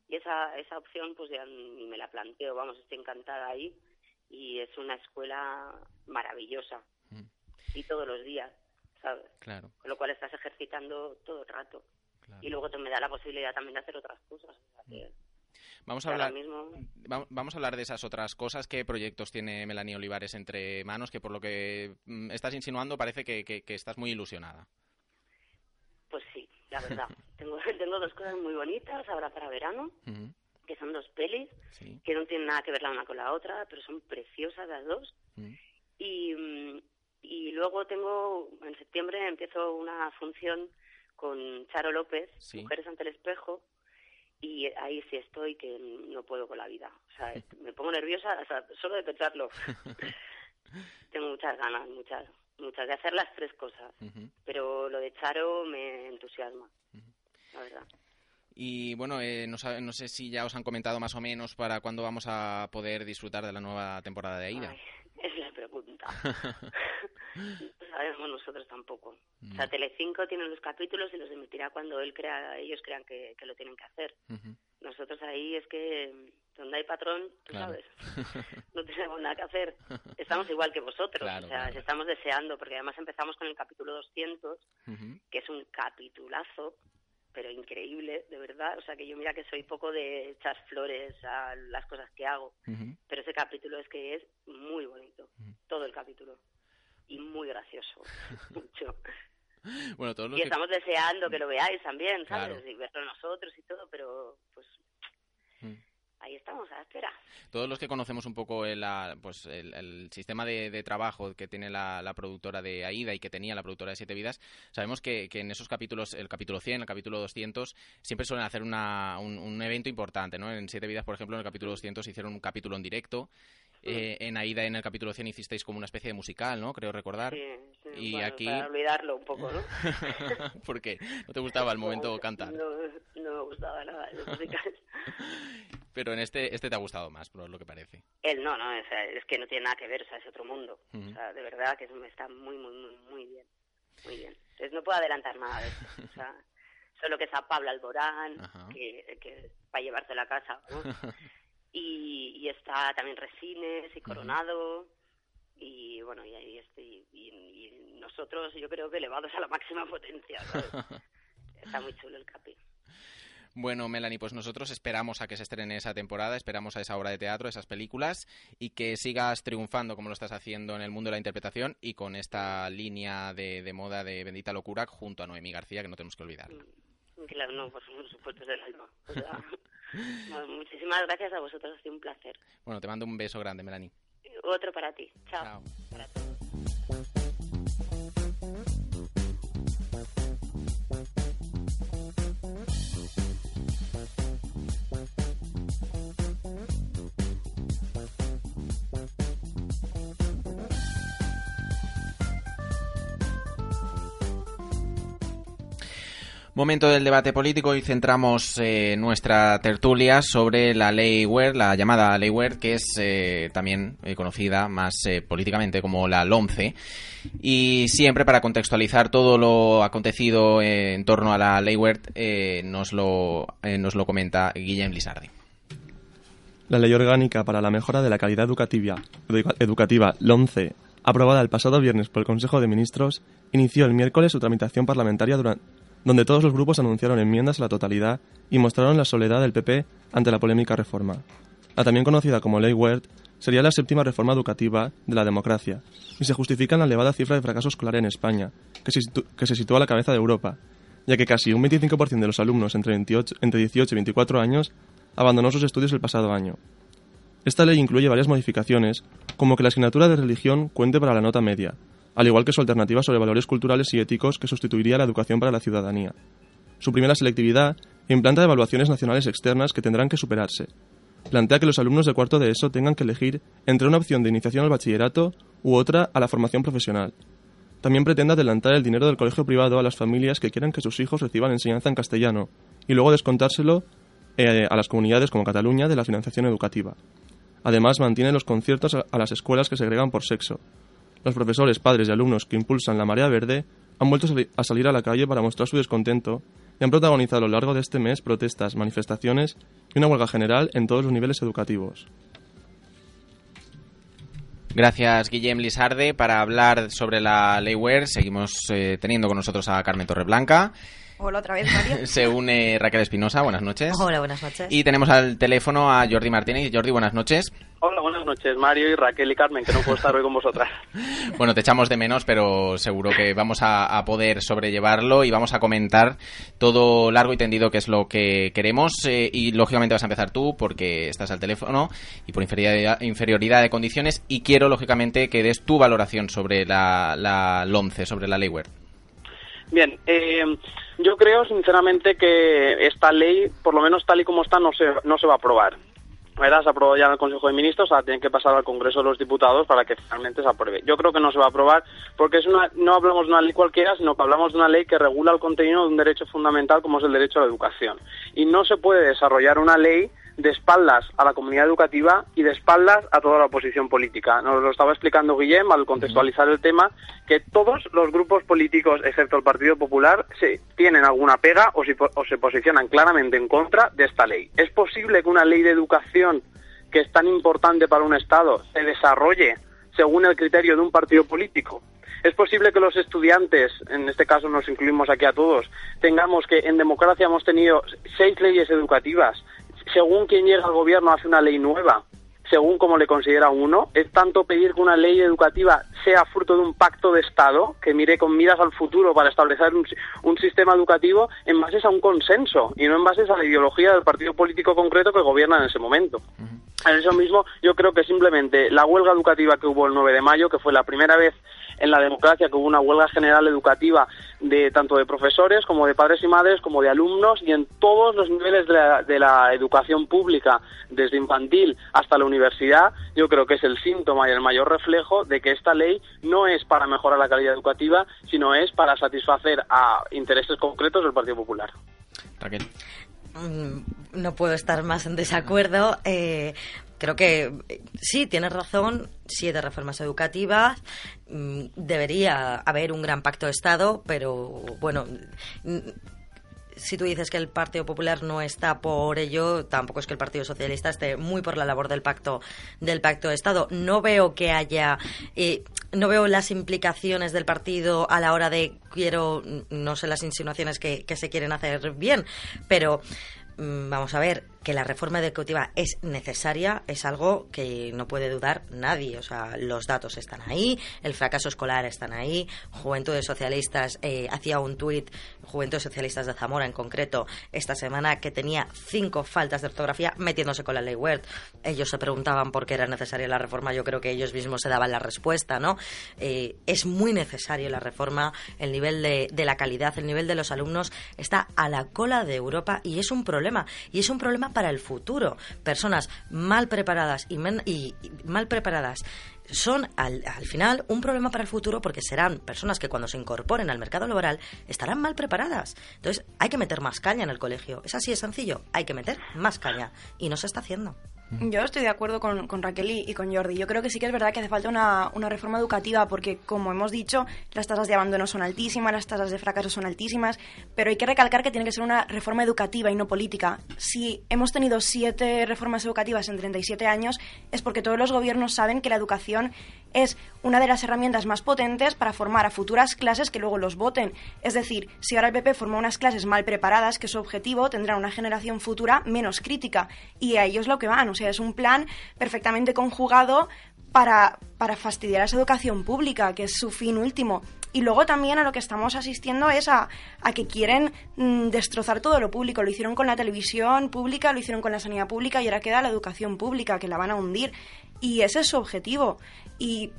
Y esa, esa opción pues ya ni me la planteo, vamos, estoy encantada ahí y es una escuela maravillosa y todos los días, ¿sabes? Claro. Con lo cual estás ejercitando todo el rato. Y luego te me da la posibilidad también de hacer otras cosas. o sea que Vamos a hablar, vamos a hablar de esas otras cosas. ¿Qué proyectos tiene Melanie Olivares entre manos? Que por lo que mm, estás insinuando parece que, que- que estás muy ilusionada. Pues sí, la verdad. (laughs) tengo, (laughs) tengo dos cosas muy bonitas ahora para verano, que son dos pelis, Sí. que no tienen nada que ver la una con la otra, pero son preciosas las dos. Y, mm, y luego tengo, en septiembre empiezo una función con Charo López, Sí. Mujeres ante el espejo, y ahí sí estoy que no puedo con la vida. O sea, (laughs) me pongo nerviosa o sea, solo de pensarlo. (laughs) tengo muchas ganas, muchas, muchas de hacer las tres cosas. Pero lo de Charo me entusiasma, la verdad. Y bueno, eh, no, no sé si ya os han comentado más o menos para cuándo vamos a poder disfrutar de la nueva temporada de Aida. Es la pregunta. (laughs) No sabemos nosotros tampoco. O sea, Telecinco tiene los capítulos y los emitirá cuando él crea, ellos crean que, que lo tienen que hacer. Nosotros ahí es que donde hay patrón, tú Claro. sabes, (laughs) no tenemos nada que hacer. Estamos igual que vosotros, Claro, o sea, claro. estamos deseando, porque además empezamos con el capítulo 200, que es un capitulazo, pero increíble, de verdad. O sea, que yo mira que soy poco de echar flores a las cosas que hago, pero ese capítulo es que es muy bonito, todo el capítulo, y muy gracioso, (laughs) mucho. Bueno, todos los Y que- estamos deseando que lo veáis también, ¿sabes? Claro. Y verlo nosotros y todo, pero pues Mm. Ahí estamos, a la espera. Todos los que conocemos un poco el, pues el, el sistema de, de trabajo que tiene la, la productora de Aida y que tenía la productora de Siete Vidas, sabemos que, que en esos capítulos, el capítulo 100, el capítulo 200, siempre suelen hacer una, un, un evento importante, ¿no? En Siete Vidas, por ejemplo, en el capítulo 200 hicieron un capítulo en directo. Eh, en Aida, en el capítulo 100, hicisteis como una especie de musical, ¿no? Creo recordar. Sí, sí, y bueno, aquí... Para olvidarlo un poco, ¿no? (laughs) ¿Por qué? ¿No te gustaba el momento (laughs) cantar? No, no me gustaba nada de musical. (laughs) Pero en este, este te ha gustado más, por lo que parece. Él no, no, o sea, es que no tiene nada que ver, o sea, es otro mundo. O sea, de verdad que eso está muy, muy, muy, muy bien. Muy bien. Entonces no puedo adelantar nada de eso. O sea, (laughs) solo que está Pablo Alborán, que, que para llevarse a la casa, ¿no? (laughs) y, y está también Resines y Coronado. Y bueno, y ahí estoy. Y, y nosotros, yo creo que elevados a la máxima potencia. (laughs) Está muy chulo el capi. Bueno, Melanie, pues nosotros esperamos a que se estrene esa temporada, esperamos a esa obra de teatro, esas películas, y que sigas triunfando como lo estás haciendo en el mundo de la interpretación y con esta línea de, de moda de Bendita Locura junto a Noemí García, que no tenemos que olvidar. Claro, no, por supuesto es del alma. O sea, (laughs) no, muchísimas gracias a vosotros, ha sido un placer. Bueno, te mando un beso grande, Melanie. Otro para ti. Chao. Chao. Para todos. Momento del debate político y centramos eh, nuestra tertulia sobre la ley WER, la llamada ley WER, que es eh, también eh, conocida más políticamente como la LOMCE. Y siempre para contextualizar todo lo acontecido en torno a la ley WER, eh, nos, lo, nos lo comenta Guillem Lizardi. La Ley Orgánica para la Mejora de la Calidad Educativa, educa- educativa LOMCE, aprobada el pasado viernes por el Consejo de Ministros, inició el miércoles su tramitación parlamentaria duran- donde todos los grupos anunciaron enmiendas a la totalidad y mostraron la soledad del PP ante la polémica reforma. La también conocida como Ley Wert sería la séptima reforma educativa de la democracia y se justifica en la elevada cifra de fracaso escolar en España, que se, que se sitúa a la cabeza de Europa, ya que casi un 25% de los alumnos entre, 28 entre 18 y 24 años abandonó sus estudios el pasado año. Esta ley incluye varias modificaciones, como que la asignatura de religión cuente para la nota media, al igual que su alternativa sobre valores culturales y éticos que sustituiría la educación para la ciudadanía. Suprime la selectividad e implanta evaluaciones nacionales externas que tendrán que superarse. Plantea que los alumnos de cuarto de ESO tengan que elegir entre una opción de iniciación al bachillerato u otra a la formación profesional. También pretende adelantar el dinero del colegio privado a las familias que quieran que sus hijos reciban enseñanza en castellano y luego descontárselo eh, a las comunidades como Cataluña de la financiación educativa. Además, mantiene los conciertos a a las escuelas que segregan por sexo. Los profesores, padres y alumnos que impulsan la marea verde han vuelto a sali- a salir a la calle para mostrar su descontento y han protagonizado a lo largo de este mes protestas, manifestaciones y una huelga general en todos los niveles educativos. Gracias, Guillem Lizarde. Para hablar sobre la ley WER, seguimos eh, teniendo con nosotros a Carmen Torreblanca. Hola otra vez, Mario. (laughs) Se une Raquel Espinosa, buenas noches. Hola, buenas noches. Y tenemos al teléfono a Jordi Martínez. Jordi, buenas noches. Hola, buenas noches, Mario y Raquel y Carmen, que no puedo estar hoy con vosotras. (laughs) Bueno, te echamos de menos, pero seguro que vamos a, a poder sobrellevarlo y vamos a comentar todo largo y tendido que es lo que queremos. eh, y lógicamente vas a empezar tú porque estás al teléfono y por inferioridad, inferioridad de condiciones. Y quiero, lógicamente, que des tu valoración sobre la, la LOMCE, sobre la ley. Bien, eh, yo creo sinceramente que esta ley, por lo menos tal y como está, no se, no se va a aprobar. ¿verdad? Se aprobó ya en el Consejo de Ministros, ahora tiene que pasar al Congreso de los Diputados para que finalmente se apruebe. Yo creo que no se va a aprobar porque es una, no hablamos de una ley cualquiera, sino que hablamos de una ley que regula el contenido de un derecho fundamental como es el derecho a la educación. Y no se puede desarrollar una ley de espaldas a la comunidad educativa y de espaldas a toda la oposición política. Nos lo estaba explicando Guillem al contextualizar el tema, que todos los grupos políticos, excepto el Partido Popular, se tienen alguna pega o, si- o se posicionan claramente en contra de esta ley. ¿Es posible que una ley de educación que es tan importante para un Estado se desarrolle según el criterio de un partido político? ¿Es posible que los estudiantes, en este caso nos incluimos aquí a todos, tengamos que en democracia hemos tenido seis leyes educativas, según quien llega al gobierno hace una ley nueva, según como le considera uno? ¿Es tanto pedir que una ley educativa sea fruto de un pacto de Estado que mire con miras al futuro para establecer un, un sistema educativo en bases a un consenso y no en bases a la ideología del partido político concreto que gobierna en ese momento? En eso mismo, yo creo que simplemente la huelga educativa que hubo el 9 de mayo, que fue la primera vez en la democracia que hubo una huelga general educativa de tanto de profesores como de padres y madres como de alumnos y en todos los niveles de la, de la educación pública, desde infantil hasta la universidad, yo creo que es el síntoma y el mayor reflejo de que esta ley no es para mejorar la calidad educativa, sino es para satisfacer a intereses concretos del Partido Popular. Raquel. Mm, No puedo estar más en desacuerdo. Eh, creo que eh, sí, tienes razón. Siete reformas educativas. Mm, Debería haber un gran pacto de Estado, pero bueno. Si tú dices que el Partido Popular no está por ello, tampoco es que el Partido Socialista esté muy por la labor del pacto del pacto de Estado. No veo que haya, eh, no veo las implicaciones del partido a la hora de quiero, no sé las insinuaciones que, que se quieren hacer bien, pero mm, vamos a ver que la reforma educativa es necesaria es algo que no puede dudar nadie. O sea, los datos están ahí, el fracaso escolar están ahí. Juventudes Socialistas eh, hacía un tuit, Juventudes Socialistas de Zamora en concreto, esta semana que tenía cinco faltas de ortografía metiéndose con la ley Wert. Ellos se preguntaban por qué era necesaria la reforma. Yo creo que ellos mismos se daban la respuesta, ¿no? Eh, es muy necesario la reforma. El nivel de, la calidad, el nivel de los alumnos está a la cola de Europa y es un problema. Y es un problema para el futuro. Personas mal preparadas y, men- y mal preparadas son al, al final un problema para el futuro porque serán personas que cuando se incorporen al mercado laboral estarán mal preparadas. Entonces hay que meter más caña en el colegio. Es así de sencillo. Hay que meter más caña. Y no se está haciendo. Yo estoy de acuerdo con, con Raquel y, y con Jordi. Yo creo que sí que es verdad que hace falta una, una reforma educativa porque, como hemos dicho, las tasas de abandono son altísimas, las tasas de fracaso son altísimas, pero hay que recalcar que tiene que ser una reforma educativa y no política. Si hemos tenido siete reformas educativas en 37 años, es porque todos los gobiernos saben que la educación es una de las herramientas más potentes para formar a futuras clases que luego los voten. Es decir, si ahora el PP forma unas clases mal preparadas, que su objetivo tendrá una generación futura menos crítica. Y a ello es lo que van. O sea, es un plan perfectamente conjugado para, para fastidiar a esa educación pública, que es su fin último. Y luego también a lo que estamos asistiendo es a, a que quieren mm, destrozar todo lo público. Lo hicieron con la televisión pública, lo hicieron con la sanidad pública y ahora queda la educación pública, que la van a hundir. Y ese es su objetivo. Y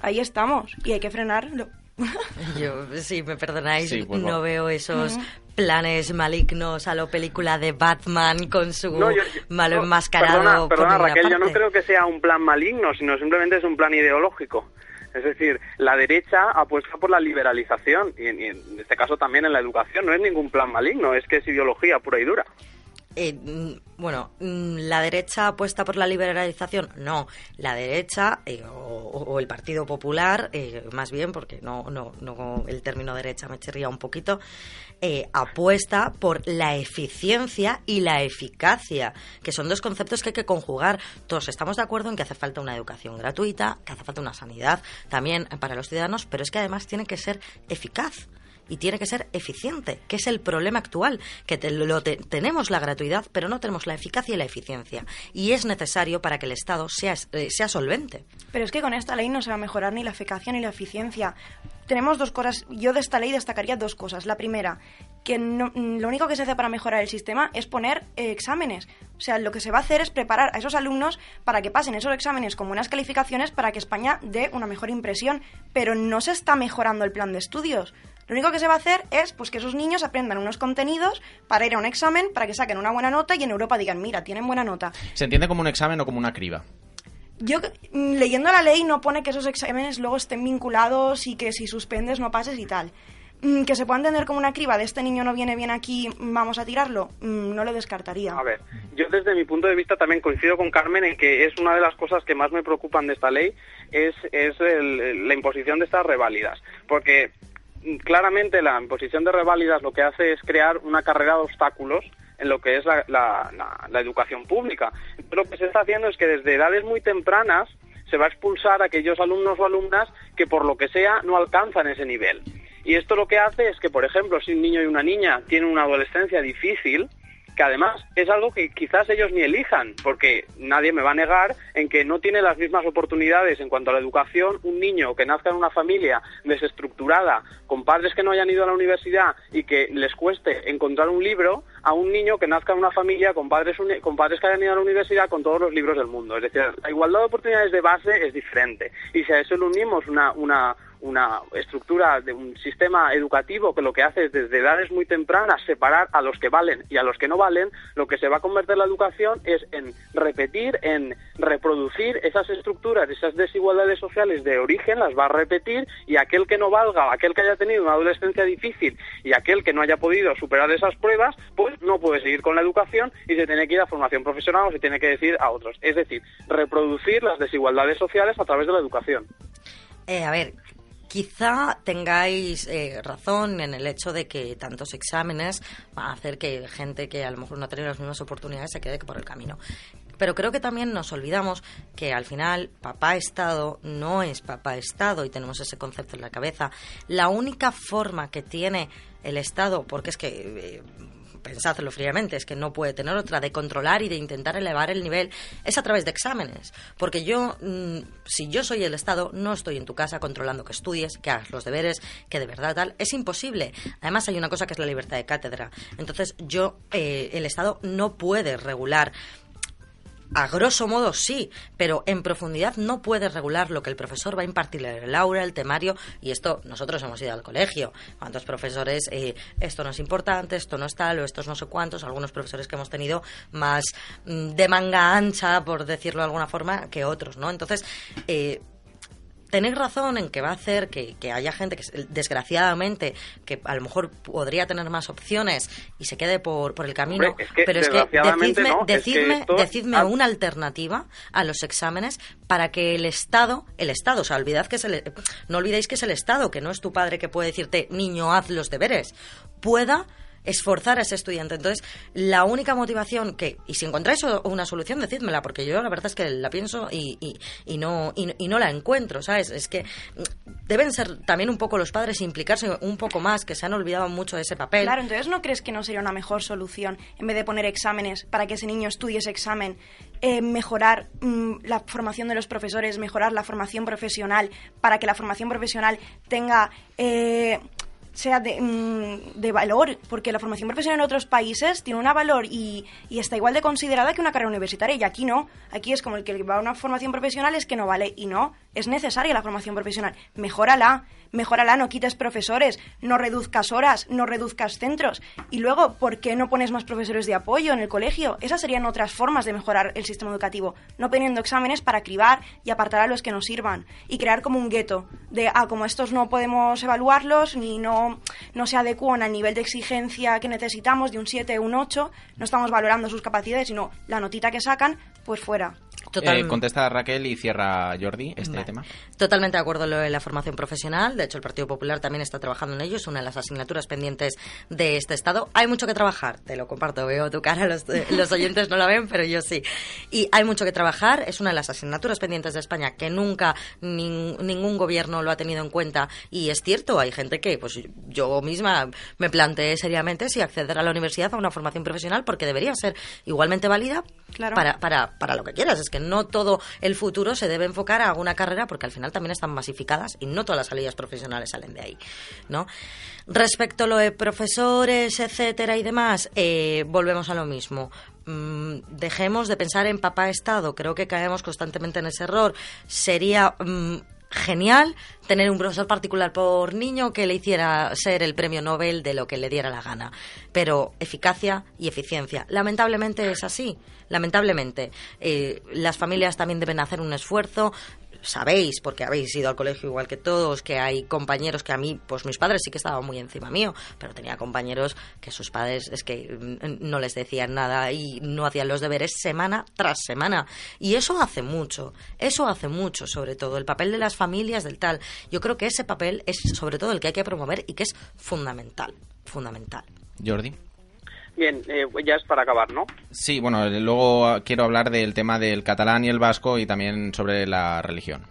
ahí estamos. Y hay que frenarlo. (laughs) Yo, si me perdonáis, Sí, pues no va. veo esos. Planes malignos a lo película de Batman con su No, yo- yo- malo no, enmascarado. Perdona, perdona Raquel, yo no creo que sea un plan maligno, sino simplemente es un plan ideológico. Es decir, la derecha apuesta por la liberalización y en, y en este caso también en la educación. No es ningún plan maligno, es que es ideología pura y dura. Eh, mm, bueno, mm, ¿la derecha apuesta por la liberalización? No, la derecha eh, o, o el Partido Popular, eh, más bien, porque no, no, no el término derecha me chirría un poquito, eh, apuesta por la eficiencia y la eficacia, que son dos conceptos que hay que conjugar. Todos estamos de acuerdo en que hace falta una educación gratuita, que hace falta una sanidad también para los ciudadanos, pero es que además tiene que ser eficaz y tiene que ser eficiente, que es el problema actual, que lo te- tenemos la gratuidad, pero no tenemos la eficacia y la eficiencia. Y es necesario para que el Estado sea, eh, sea solvente. Pero es que con esta ley no se va a mejorar ni la eficacia ni la eficiencia. Tenemos dos cosas. Yo de esta ley destacaría dos cosas. La primera, que mm, lo único que se hace para mejorar el sistema es poner eh, exámenes. O sea, lo que se va a hacer es preparar a esos alumnos para que pasen esos exámenes con buenas calificaciones para que España dé una mejor impresión. Pero no se está mejorando el plan de estudios. Lo único que se va a hacer es pues, que esos niños aprendan unos contenidos para ir a un examen, para que saquen una buena nota y en Europa digan, mira, tienen buena nota. ¿Se entiende como un examen o como una criba? Yo mm, leyendo la ley no pone que esos exámenes luego estén vinculados y que si suspendes no pases y tal. Mm, Que se pueda entender como una criba de este niño no viene bien aquí, vamos a tirarlo, Mm, no lo descartaría. A ver, yo desde mi punto de vista también coincido con Carmen en que es una de las cosas que más me preocupan de esta ley es, es el- la imposición de estas reválidas. Porque claramente la imposición de reválidas lo que hace es crear una carrera de obstáculos en lo que es la, educación pública. Lo que se está haciendo es que desde edades muy tempranas se va a expulsar a aquellos alumnos o alumnas que por lo que sea no alcanzan ese nivel. Y esto lo que hace es que, por ejemplo, si un niño y una niña tienen una adolescencia difícil, que además es algo que quizás ellos ni elijan, porque nadie me va a negar en que no tiene las mismas oportunidades en cuanto a la educación un niño que nazca en una familia desestructurada, con padres que no hayan ido a la universidad y que les cueste encontrar un libro, a un niño que nazca en una familia con padres, con padres que hayan ido a la universidad con todos los libros del mundo. Es decir, la igualdad de oportunidades de base es diferente. Y si a eso le unimos una, una, una estructura de un sistema educativo que lo que hace es desde edades muy tempranas separar a los que valen y a los que no valen, lo que se va a convertir la educación es en repetir, en reproducir esas estructuras, esas desigualdades sociales de origen, las va a repetir y aquel que no valga, aquel que haya tenido una adolescencia difícil y aquel que no haya podido superar esas pruebas, pues no puede seguir con la educación y se tiene que ir a formación profesional o se tiene que decir a otros. Es decir, reproducir las desigualdades sociales a través de la educación. Eh, a ver, quizá tengáis eh, razón en el hecho de que tantos exámenes van a hacer que gente que a lo mejor no tenido las mismas oportunidades se quede por el camino. Pero creo que también nos olvidamos que al final papá Estado no es papá Estado y tenemos ese concepto en la cabeza. La única forma que tiene el Estado, porque es que eh, pensadlo fríamente, es que no puede tener otra de controlar y de intentar elevar el nivel, es a través de exámenes. Porque yo, mm, si yo soy el Estado, no estoy en tu casa controlando que estudies, que hagas los deberes, que de verdad tal. Es imposible. Además, hay una cosa que es la libertad de cátedra. Entonces, yo, eh, el Estado no puede regular a grosso modo sí, pero en profundidad no puedes regular lo que el profesor va a impartir el aula, el temario, y esto nosotros hemos ido al colegio. ¿Cuántos profesores, eh, esto no es importante, esto no es tal, o estos no sé cuántos? Algunos profesores que hemos tenido más mm, de manga ancha, por decirlo de alguna forma, que otros, ¿no? Entonces, eh, tenéis razón en que va a hacer que, que haya gente que, desgraciadamente, que a lo mejor podría tener más opciones y se quede por, por el camino. Hombre, es que pero es que decidme, no, es que decidme, esto- decidme una alternativa a los exámenes para que el Estado, el Estado, o sea, olvidad que es el, no olvidéis que es el Estado, que no es tu padre que puede decirte, niño, haz los deberes, pueda esforzar a ese estudiante. Entonces, la única motivación que, y si encontráis una solución, decídmela, porque yo la verdad es que la pienso y, y, no, y, y no la encuentro, ¿sabes? Es que mm, deben ser también un poco los padres implicarse un poco más, que se han olvidado mucho de ese papel. Claro, entonces ¿no crees que no sería una mejor solución, en vez de poner exámenes para que ese niño estudie ese examen, eh, mejorar mm, la formación de los profesores, mejorar la formación profesional, para que la formación profesional tenga... eh, sea de, mm, de valor, porque la formación profesional en otros países tiene un valor y, y está igual de considerada que una carrera universitaria, y aquí no. Aquí es como el que va a una formación profesional es que no vale, y no, es necesaria la formación profesional. Mejórala, mejórala, no quites profesores, no reduzcas horas, no reduzcas centros. Y luego, ¿por qué no pones más profesores de apoyo en el colegio? Esas serían otras formas de mejorar el sistema educativo, no poniendo exámenes para cribar y apartar a los que nos sirvan y crear como un gueto de, ah, como estos no podemos evaluarlos ni no, no se adecuan al nivel de exigencia que necesitamos de un 7 o un 8, no estamos valorando sus capacidades, sino la notita que sacan, pues fuera. Eh, contesta Raquel y cierra Jordi este Vale. tema. Totalmente de acuerdo en lo de la formación profesional. De hecho, el Partido Popular también está trabajando en ello. Es una de las asignaturas pendientes de este Estado. Hay mucho que trabajar. Te lo comparto. Veo tu cara. Los, eh, los oyentes no la ven, pero yo sí. Y hay mucho que trabajar. Es una de las asignaturas pendientes de España que nunca nin- ningún gobierno lo ha tenido en cuenta. Y es cierto, hay gente que, pues yo misma me planteé seriamente si acceder a la universidad a una formación profesional porque debería ser igualmente válida Claro. para, para, para lo que quieras. Es que no todo el futuro se debe enfocar a una carrera porque al final también están masificadas y no todas las salidas profesionales salen de ahí, ¿no? Respecto a lo de profesores, etcétera y demás, eh, volvemos a lo mismo. Mm, dejemos de pensar en papá Estado. Creo que caemos constantemente en ese error. Sería mm, genial tener un profesor particular por niño que le hiciera ser el premio Nobel de lo que le diera la gana. Pero eficacia y eficiencia. Lamentablemente es así. Lamentablemente. Eh, las familias también deben hacer un esfuerzo. Sabéis, porque habéis ido al colegio igual que todos, que hay compañeros que a mí, pues mis padres sí que estaban muy encima mío, pero tenía compañeros que sus padres es que mm, no les decían nada y no hacían los deberes semana tras semana. Y eso hace mucho, eso hace mucho, sobre todo, el papel de las familias, del tal. Yo creo que ese papel es sobre todo el que hay que promover y que es fundamental, fundamental. Jordi. Bien, eh, ya es para acabar, ¿no? Sí, bueno, luego quiero hablar del tema del catalán y el vasco y también sobre la religión.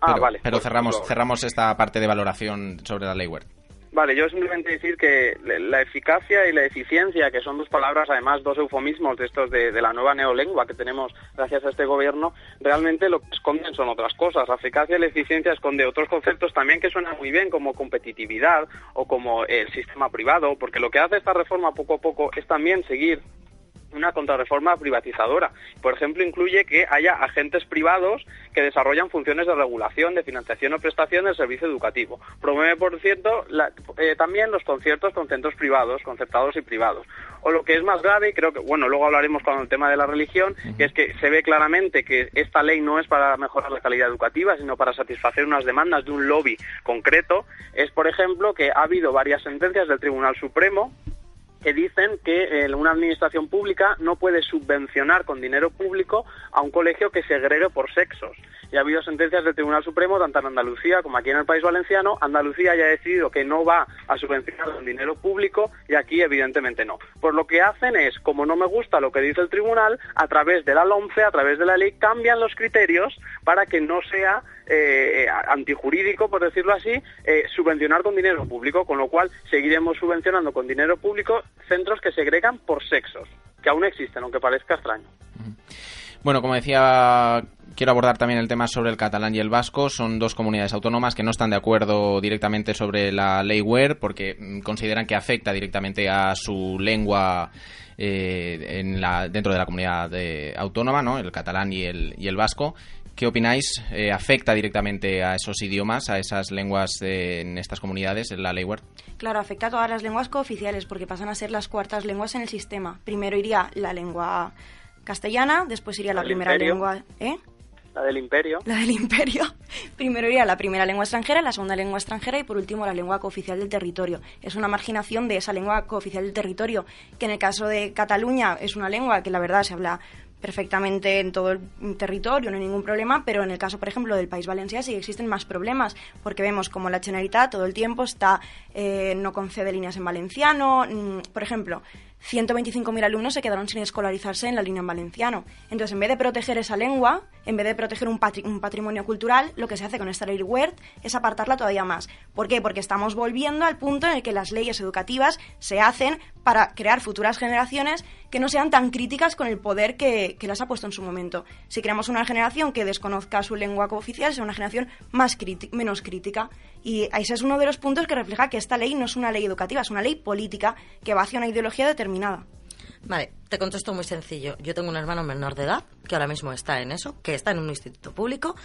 Ah, pero, vale, Pero pues cerramos, cerramos esta parte de valoración sobre la ley Wert. Vale, yo simplemente decir que la eficacia y la eficiencia, que son dos palabras, además dos eufemismos de estos de, de la nueva neolengua que tenemos gracias a este gobierno, realmente lo que esconden son otras cosas. La eficacia y la eficiencia esconde otros conceptos también que suenan muy bien, como competitividad o como el sistema privado, porque lo que hace esta reforma poco a poco es también seguir una contrarreforma privatizadora. Por ejemplo, incluye que haya agentes privados que desarrollan funciones de regulación, de financiación o prestación del servicio educativo. Promueve, por cierto, la- eh, también los conciertos con centros privados, concertados y privados. O lo que es más grave, y creo que, bueno, luego hablaremos con el tema de la religión, que es que se ve claramente que esta ley no es para mejorar la calidad educativa, sino para satisfacer unas demandas de un lobby concreto. Es, por ejemplo, que ha habido varias sentencias del Tribunal Supremo que dicen que eh, una administración pública no puede subvencionar con dinero público a un colegio que segregue por sexos. Y ha habido sentencias del Tribunal Supremo, tanto en Andalucía como aquí en el País Valenciano. Andalucía ya ha decidido que no va a subvencionar con dinero público y aquí evidentemente no. Pues lo que hacen es, como no me gusta lo que dice el Tribunal, a través de la LOMCE, a través de la ley, cambian los criterios para que no sea eh, antijurídico, por decirlo así, eh, subvencionar con dinero público, con lo cual seguiremos subvencionando con dinero público centros que segregan por sexos, que aún existen, aunque parezca extraño. Bueno, como decía, quiero abordar también el tema sobre el catalán y el vasco. Son dos comunidades autónomas que no están de acuerdo directamente sobre la ley WER porque mm, consideran que afecta directamente a su lengua eh, en la, dentro de la comunidad eh, autónoma, ¿no? el catalán y el, y el vasco. ¿Qué opináis? Eh, ¿Afecta directamente a esos idiomas, a esas lenguas eh, en estas comunidades, en la ley WER? Claro, afecta a todas las lenguas cooficiales porque pasan a ser las cuartas lenguas en el sistema. Primero iría la lengua castellana, después iría la, primera imperio. lengua... ¿Eh? La del imperio. La del imperio. (laughs) Primero iría la primera lengua extranjera, la segunda lengua extranjera y por último la lengua cooficial del territorio. Es una marginación de esa lengua cooficial del territorio, que en el caso de Cataluña es una lengua que la verdad se habla perfectamente en todo el territorio, no hay ningún problema, pero en el caso, por ejemplo, del País Valenciano sí existen más problemas, porque vemos como la Generalitat todo el tiempo está eh, no concede líneas en valenciano, mm, por ejemplo, 125.000 alumnos se quedaron sin escolarizarse en la línea en valenciano. Entonces, en vez de proteger esa lengua, en vez de proteger un, patri- un patrimonio cultural, lo que se hace con esta ley WERT es apartarla todavía más. ¿Por qué? Porque estamos volviendo al punto en el que las leyes educativas se hacen para crear futuras generaciones que no sean tan críticas con el poder que, que las ha puesto en su momento. Si creamos una generación que desconozca su lengua cooficial, será una generación más menos crítica. Y ese es uno de los puntos que refleja que esta ley no es una ley educativa, es una ley política que va hacia una ideología determinada. Vale, te contesto muy sencillo. Yo tengo un hermano menor de edad que ahora mismo está en eso, que está en un instituto público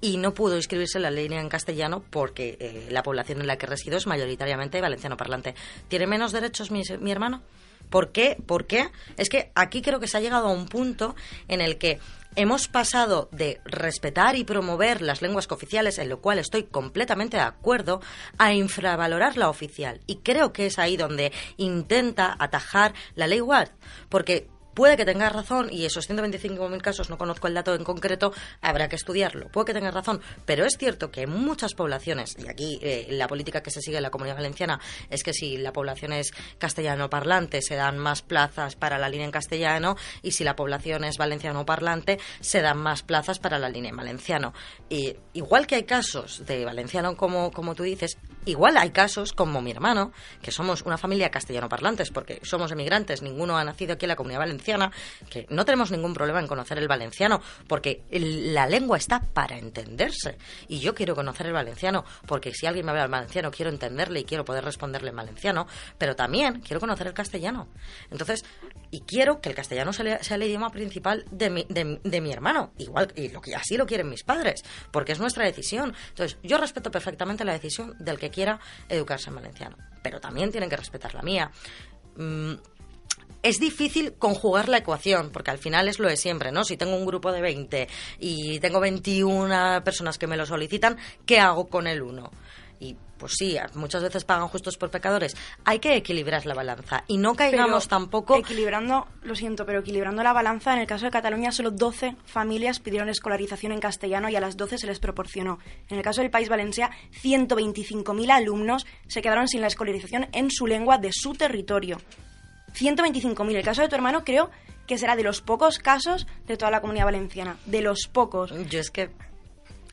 y no pudo inscribirse en la línea en castellano porque eh, la población en la que resido es mayoritariamente valenciano parlante. ¿Tiene menos derechos mi, mi hermano? ¿Por qué? ¿Por qué? Es que aquí creo que se ha llegado a un punto en el que hemos pasado de respetar y promover las lenguas cooficiales, en lo cual estoy completamente de acuerdo, a infravalorar la oficial. Y creo que es ahí donde intenta atajar la ley WARD. Porque puede que tengas razón, y esos 125.000 casos, no conozco el dato en concreto, habrá que estudiarlo. Puede que tengas razón, pero es cierto que en muchas poblaciones, y aquí eh, la política que se sigue en la comunidad valenciana es que si la población es castellano parlante, se dan más plazas para la línea en castellano, y si la población es valenciano parlante, se dan más plazas para la línea en valenciano. Y igual que hay casos de valenciano, como, como tú dices, igual hay casos como mi hermano, que somos una familia castellano parlantes, porque somos emigrantes, ninguno ha nacido aquí en la comunidad valenciana, que no tenemos ningún problema en conocer el valenciano, porque la lengua está para entenderse. Y yo quiero conocer el valenciano, porque si alguien me habla el valenciano, quiero entenderle y quiero poder responderle en valenciano, pero también quiero conocer el castellano. Entonces, y quiero que el castellano sea, el idioma principal de mi, de, de mi hermano, igual, y lo así lo quieren mis padres, porque es nuestra decisión. Entonces, yo respeto perfectamente la decisión del que quiera educarse en valenciano, pero también tienen que respetar la mía. Mm, es difícil conjugar la ecuación, porque al final es lo de siempre, ¿no? Si tengo un grupo de 20 y tengo 21 personas que me lo solicitan, ¿qué hago con el 1? Pues sí, muchas veces pagan justos por pecadores. Hay que equilibrar la balanza y no caigamos Pero tampoco. Equilibrando, lo siento, pero equilibrando la balanza, en el caso de Cataluña, solo 12 familias pidieron escolarización en castellano y a las 12 se les proporcionó. En el caso del País Valencia, 125.000 alumnos se quedaron sin la escolarización en su lengua de su territorio. 125.000. El caso de tu hermano creo que será de los pocos casos de toda la comunidad valenciana. De los pocos. Yo es que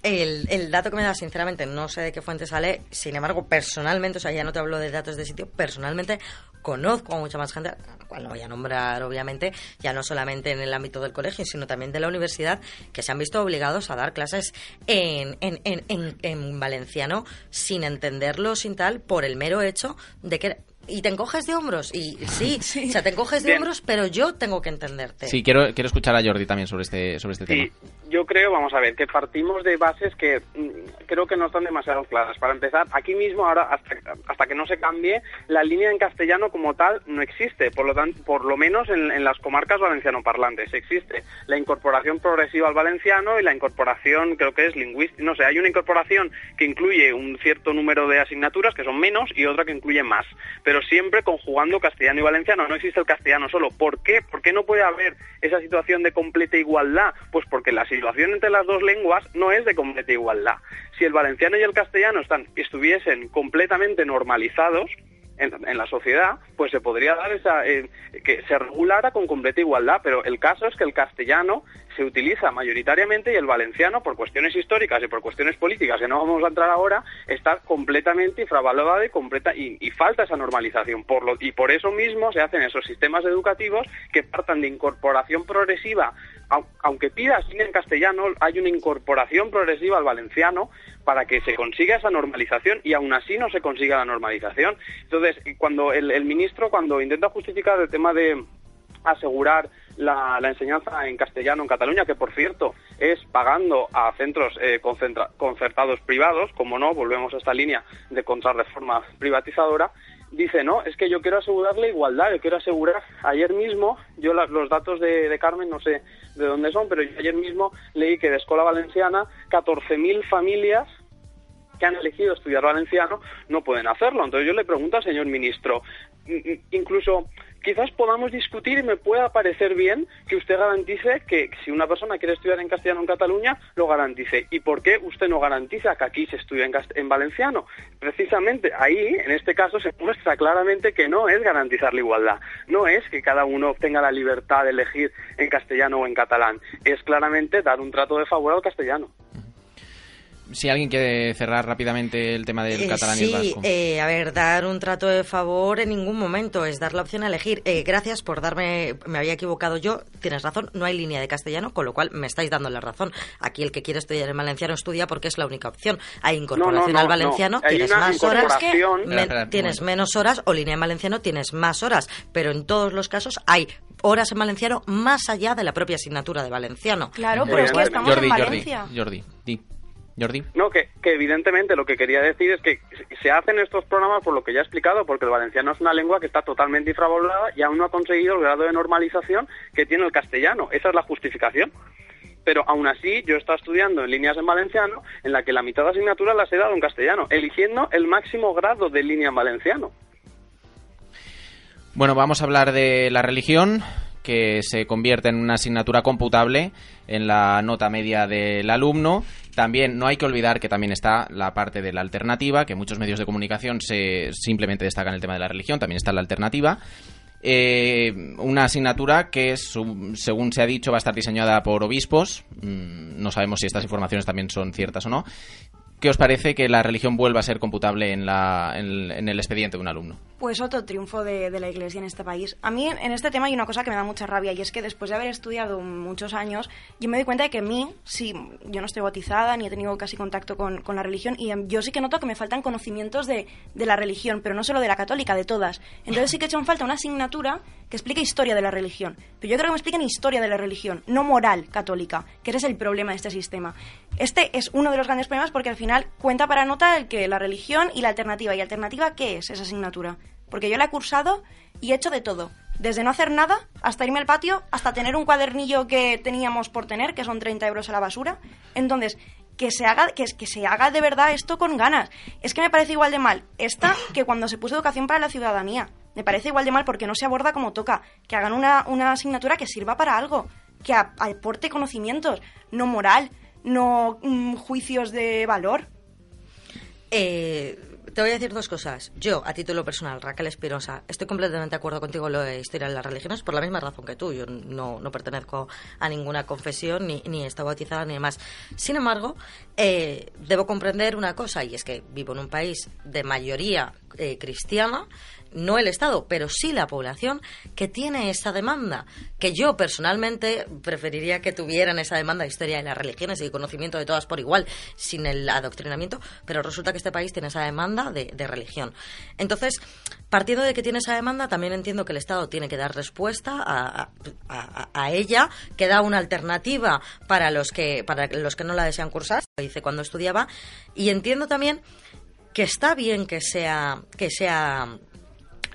el, dato que me da, sinceramente, no sé de qué fuente sale. Sin embargo, personalmente, o sea, ya no te hablo de datos de sitio, personalmente conozco a mucha más gente, a cual no voy a nombrar, obviamente, ya no solamente en el ámbito del colegio, sino también de la universidad, que se han visto obligados a dar clases en, en valenciano sin entenderlo, sin tal, por el mero hecho de que... Y te encoges de hombros, y (laughs) sí, o sea, te encoges de Bien. hombros, pero yo tengo que entenderte. Sí, quiero, quiero escuchar a Jordi también sobre este, sobre este tema. Yo creo, vamos a ver, que partimos de bases que mm, creo que no están demasiado claras. Para empezar, aquí mismo, ahora, hasta, hasta que no se cambie, la línea en castellano como tal no existe. Por lo, tanto, por lo menos en, en las comarcas valenciano-parlantes existe la incorporación progresiva al valenciano y la incorporación, creo que es lingüística. No sé, hay una incorporación que incluye un cierto número de asignaturas, que son menos, y otra que incluye más. Pero siempre conjugando castellano y valenciano. No existe el castellano solo. ¿Por qué? ¿Por qué no puede haber esa situación de completa igualdad? Pues porque la situación entre las dos lenguas no es de completa igualdad. Si el valenciano y el castellano están, estuviesen completamente normalizados, en, la sociedad, pues se podría dar esa eh, que se regulara con completa igualdad, pero el caso es que el castellano se utiliza mayoritariamente y el valenciano, por cuestiones históricas y por cuestiones políticas que no vamos a entrar ahora, está completamente infravalorado y completa y, y falta esa normalización. Por lo, y por eso mismo se hacen esos sistemas educativos que partan de incorporación progresiva au- aunque pidas línea en castellano, hay una incorporación progresiva al valenciano para que se consiga esa normalización y aún así no se consiga la normalización. Entonces, cuando el, ministro, cuando intenta justificar el tema de asegurar la, enseñanza en castellano en Cataluña, que por cierto es pagando a centros eh, concertados privados, como no, volvemos a esta línea de contrarreforma privatizadora, dice, no, es que yo quiero asegurar la igualdad, yo quiero asegurar, ayer mismo, yo la- los datos de, de Carmen no sé de dónde son, pero yo ayer mismo leí que de Escuela Valenciana 14.000 familias que han elegido estudiar valenciano no pueden hacerlo. Entonces yo le pregunto al señor ministro, mm, mm, incluso quizás podamos discutir y me pueda parecer bien que usted garantice que si una persona quiere estudiar en castellano en Cataluña, lo garantice. ¿Y por qué usted no garantiza que aquí se estudie en, en valenciano? Precisamente ahí, en este caso, se muestra claramente que no es garantizar la igualdad, no es que cada uno tenga la libertad de elegir en castellano o en catalán, es claramente dar un trato de favor al castellano. Si alguien quiere cerrar rápidamente el tema del Eh, catalán y el vasco. eh, a ver, dar un trato de favor en ningún momento es dar la opción a elegir. Eh, gracias por darme, me había equivocado yo, tienes razón, no hay línea de castellano, con lo cual me estáis dando la razón. Aquí el que quiere estudiar en valenciano estudia porque es la única opción. Hay incorporación no, al no, valenciano, tienes más horas, un tienes menos horas o línea en valenciano tienes más horas, pero en todos los casos hay horas en valenciano más allá de la propia asignatura de valenciano. Claro, pero es que estamos Jordi, en Jordi, Valencia. Jordi, di. Jordi. No, que, que evidentemente lo que quería decir es que se hacen estos programas por lo que ya he explicado, porque el valenciano es una lengua que está totalmente infravalorada y aún no ha conseguido el grado de normalización que tiene el castellano. Esa es la justificación. Pero aún así, yo estaba estudiando en líneas en valenciano, en la que la mitad de asignaturas las he dado en castellano, eligiendo el máximo grado de línea en valenciano. Bueno, vamos a hablar de la religión, que se convierte en una asignatura computable en la nota media del alumno. También no hay que olvidar que también está la parte de la alternativa, que muchos medios de comunicación se simplemente destacan el tema de la religión, también está la alternativa. Eh, una asignatura que, según se ha dicho, va a estar diseñada por obispos. Mm, No sabemos si estas informaciones también son ciertas o no. ¿Qué os parece que la religión vuelva a ser computable en, la, en- en el expediente de un alumno? Pues otro triunfo de, de la Iglesia en este país. A mí en este tema hay una cosa que me da mucha rabia y es que después de haber estudiado muchos años, yo me doy cuenta de que a mí, sí, yo no estoy bautizada ni he tenido casi contacto con, con la religión y yo sí que noto que me faltan conocimientos de, de la religión, pero no solo de la católica, de todas. Entonces sí que he hecho en falta una asignatura que explique historia de la religión. Pero yo creo que me expliquen historia de la religión, no moral católica, que ese es el problema de este sistema. Este es uno de los grandes problemas porque al final cuenta para nota el que la religión y la alternativa. ¿Y alternativa qué es esa asignatura? Porque yo la he cursado y he hecho de todo. Desde no hacer nada hasta irme al patio, hasta tener un cuadernillo que teníamos por tener, que son 30 euros a la basura. Entonces, que se haga, que, que se haga de verdad esto con ganas. Es que me parece igual de mal esta que cuando se puso educación para la ciudadanía. Me parece igual de mal porque no se aborda como toca. Que hagan una, una asignatura que sirva para algo. Que aporte conocimientos, no moral, no mm, juicios de valor. Eh, te voy a decir dos cosas. Yo, a título personal, Raquel Espirosa, estoy completamente de acuerdo contigo en lo de historia de las religiones por la misma razón que tú. Yo no, no pertenezco a ninguna confesión, ni, ni he estado bautizada, ni demás. Sin embargo, eh, debo comprender una cosa, y es que vivo en un país de mayoría eh, cristiana, no el Estado, pero sí la población que tiene esa demanda, que yo personalmente preferiría que tuvieran esa demanda de historia de las religiones y conocimiento de todas por igual, sin el adoctrinamiento, pero resulta que este país tiene esa demanda de, religión. Entonces, partiendo de que tiene esa demanda, también entiendo que el Estado tiene que dar respuesta a, a- a- a ella, que da una alternativa para los que, para los que no la desean cursar, lo hice cuando estudiaba, y entiendo también que está bien que sea, que sea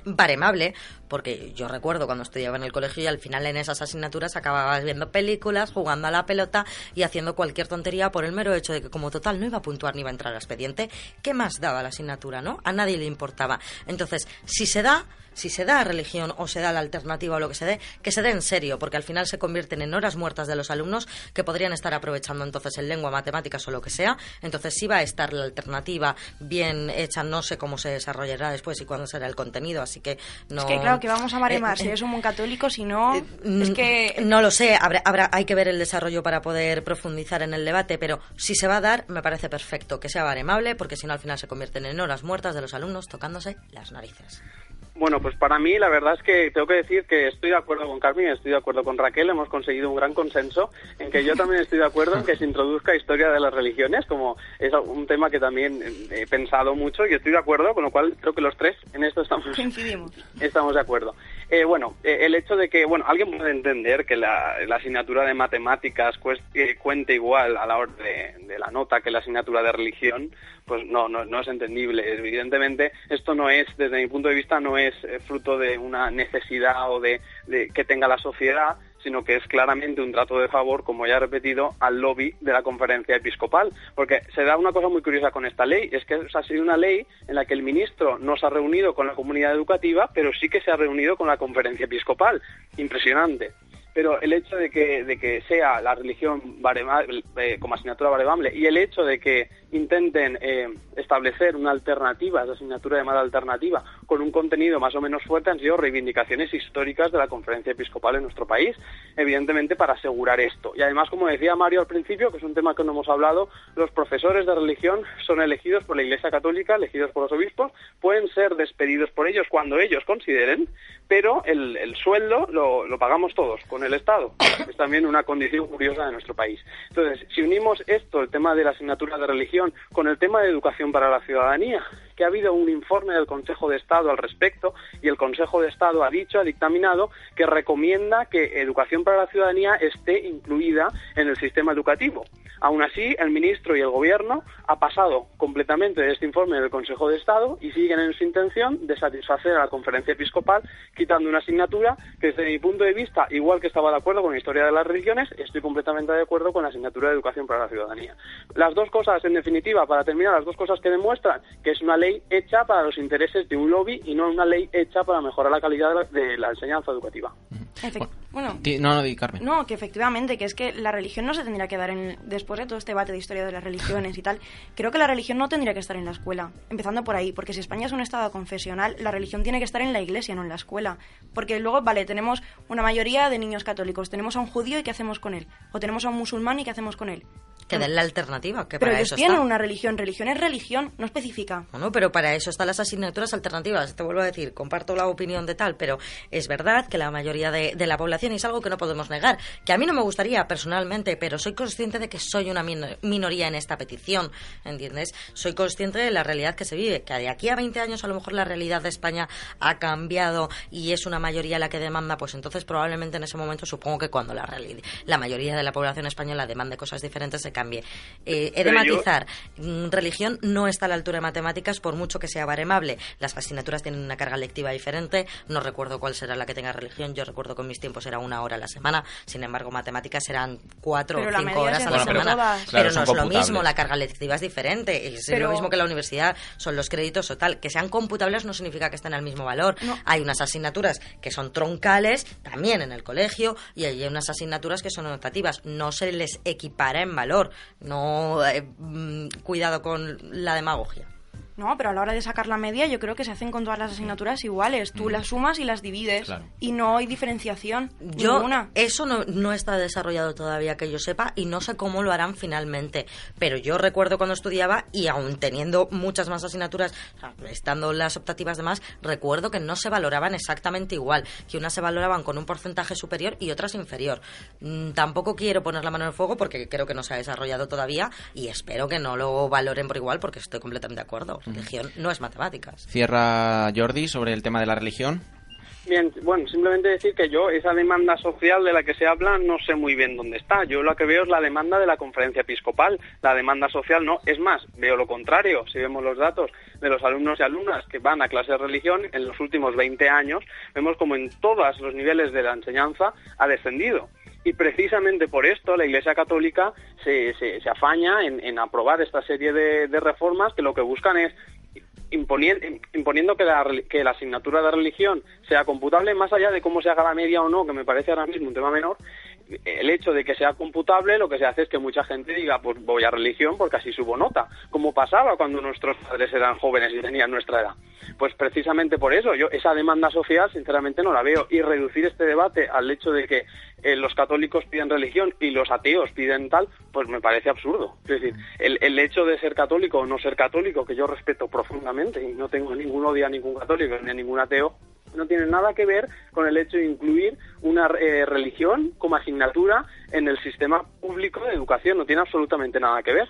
baremable, porque yo recuerdo cuando estudiaba en el colegio y al final en esas asignaturas acababas viendo películas, jugando a la pelota y haciendo cualquier tontería por el mero hecho de que como total no iba a puntuar ni iba a entrar al expediente, ¿qué más daba la asignatura, no? A nadie le importaba. Entonces, si se da si se da religión o se da la alternativa o lo que se dé, que se dé en serio, porque al final se convierten en horas muertas de los alumnos que podrían estar aprovechando entonces en lengua, matemáticas o lo que sea. Entonces sí va a estar la alternativa bien hecha, no sé cómo se desarrollará después y cuándo será el contenido, así que no... Es que claro, que vamos a maremar Eh, si eh, eres un buen católico, si no... es Mm, que... No lo sé, habrá, habrá- hay que ver el desarrollo para poder profundizar en el debate, pero si se va a dar, me parece perfecto que sea baremable, porque si no al final se convierten en horas muertas de los alumnos tocándose las narices. Bueno, pues para mí la verdad es que tengo que decir que estoy de acuerdo con Carmen estoy de acuerdo con Raquel. Hemos conseguido un gran consenso en que yo también estoy de acuerdo en que se introduzca historia de las religiones, como es un tema que también he pensado mucho y estoy de acuerdo, con lo cual creo que los tres en esto estamos, estamos de acuerdo. Eh, bueno, eh, el hecho de que, bueno, alguien puede entender que la, asignatura de matemáticas cuest- eh, cuente igual a la hora de, la nota que la asignatura de religión, pues no, no, no es entendible. Evidentemente, esto no es, desde mi punto de vista, no es eh, fruto de una necesidad o de que tenga la sociedad, sino que es claramente un trato de favor, como ya he repetido, al lobby de la conferencia episcopal. Porque se da una cosa muy curiosa con esta ley, es que ha sido una ley en la que el ministro no se ha reunido con la comunidad educativa, pero sí que se ha reunido con la conferencia episcopal. Impresionante. Pero el hecho de que, de que sea la religión eh, como asignatura baremable y el hecho de que intenten eh, establecer una alternativa, esa asignatura llamada alternativa, con un contenido más o menos fuerte, han sido reivindicaciones históricas de la conferencia episcopal en nuestro país, evidentemente para asegurar esto. Y además, como decía Mario al principio, que es un tema que no hemos hablado, los profesores de religión son elegidos por la Iglesia Católica, elegidos por los obispos, pueden ser despedidos por ellos cuando ellos consideren, pero el, el sueldo lo pagamos todos con el Estado. Es también una condición curiosa de nuestro país. Entonces, si unimos esto, el tema de la asignatura de religión, con el tema de educación para la ciudadanía, ha habido un informe del Consejo de Estado al respecto y el Consejo de Estado ha dicho, ha dictaminado, que recomienda que educación para la ciudadanía esté incluida en el sistema educativo. Aún así, el ministro y el gobierno ha pasado completamente de este informe del Consejo de Estado y siguen en su intención de satisfacer a la conferencia episcopal quitando una asignatura que desde mi punto de vista, igual que estaba de acuerdo con la historia de las religiones, estoy completamente de acuerdo con la asignatura de educación para la ciudadanía. Las dos cosas, en definitiva, para terminar, las dos cosas que demuestran que es una ley hecha para los intereses de un lobby y no una ley hecha para mejorar la calidad de la, de la enseñanza educativa. Efect- bueno, No, no, di Carmen. No, que efectivamente, que es que la religión no se tendría que dar en, después de todo este debate de historia de las religiones y tal, creo que la religión no tendría que estar en la escuela, empezando por ahí, porque si España es un estado confesional, la religión tiene que estar en la iglesia, no en la escuela, porque luego, vale, tenemos una mayoría de niños católicos, tenemos a un judío y ¿qué hacemos con él? O tenemos a un musulmán y ¿qué hacemos con él? Que den la alternativa, que Pero para ellos eso tienen está. una religión, religión es religión, no especifica. Bueno, pero para eso están las asignaturas alternativas. Te vuelvo a decir, comparto la opinión de tal, pero es verdad que la mayoría de, de la población, y es algo que no podemos negar, que a mí no me gustaría personalmente, pero soy consciente de que soy una min- minoría en esta petición, ¿entiendes? Soy consciente de la realidad que se vive, que de aquí a 20 años a lo mejor la realidad de España ha cambiado y es una mayoría la que demanda, pues entonces probablemente en ese momento supongo que cuando la, la mayoría de la población española demande cosas diferentes se cambie. Eh, he de matizar, mm, religión no está a la altura de matemáticas por mucho que sea baremable. Las asignaturas tienen una carga lectiva diferente. No recuerdo cuál será la que tenga religión. Yo recuerdo que en mis tiempos era una hora a la semana. Sin embargo, matemáticas serán cuatro Pero o cinco horas a la semana. Claro, pero no es lo mismo. La carga lectiva es diferente. Es Pero- lo mismo que la universidad. Son los créditos o tal. Que sean computables no significa que estén al mismo valor. Hay unas asignaturas que son troncales también en el colegio y hay unas asignaturas que son optativas. No se les equipara en valor. No eh, mm, cuidado con la demagogia. No, pero a la hora de sacar la media yo creo que se hacen con todas las asignaturas iguales. Tú las sumas y las divides Claro. y no hay diferenciación Yo, ninguna. eso no, no está desarrollado todavía que yo sepa y no sé cómo lo harán finalmente. Pero yo recuerdo cuando estudiaba y aún teniendo muchas más asignaturas, estando las optativas de más, recuerdo que no se valoraban exactamente igual, que unas se valoraban con un porcentaje superior y otras inferior. Mm, tampoco quiero poner la mano en el fuego porque creo que no se ha desarrollado todavía y espero que no lo valoren por igual porque estoy completamente de acuerdo. Religión no es matemáticas. Cierra Jordi sobre el tema de la religión. Bien, bueno, simplemente decir que yo esa demanda social de la que se habla no sé muy bien dónde está. Yo lo que veo es la demanda de la conferencia episcopal. La demanda social no. Es más, veo lo contrario. Si vemos los datos de los alumnos y alumnas que van a clase de religión en los últimos 20 años, vemos como en todos los niveles de la enseñanza ha descendido. Y precisamente por esto la Iglesia Católica se, se, afaña en, en aprobar esta serie de, de reformas que lo que buscan es imponiendo, imponiendo que, la, que la asignatura de religión sea computable, más allá de cómo se haga la media o no, que me parece ahora mismo un tema menor, el hecho de que sea computable lo que se hace es que mucha gente diga, pues voy a religión porque así subo nota, como pasaba cuando nuestros padres eran jóvenes y tenían nuestra edad. Pues precisamente por eso, yo esa demanda social sinceramente no la veo. Y reducir este debate al hecho de que eh, los católicos piden religión y los ateos piden tal, pues me parece absurdo. Es decir, el, el hecho de ser católico o no ser católico, que yo respeto profundamente y no tengo ningún odio a ningún católico ni a ningún ateo, no tiene nada que ver con el hecho de incluir una eh, religión como asignatura en el sistema público de educación. No tiene absolutamente nada que ver.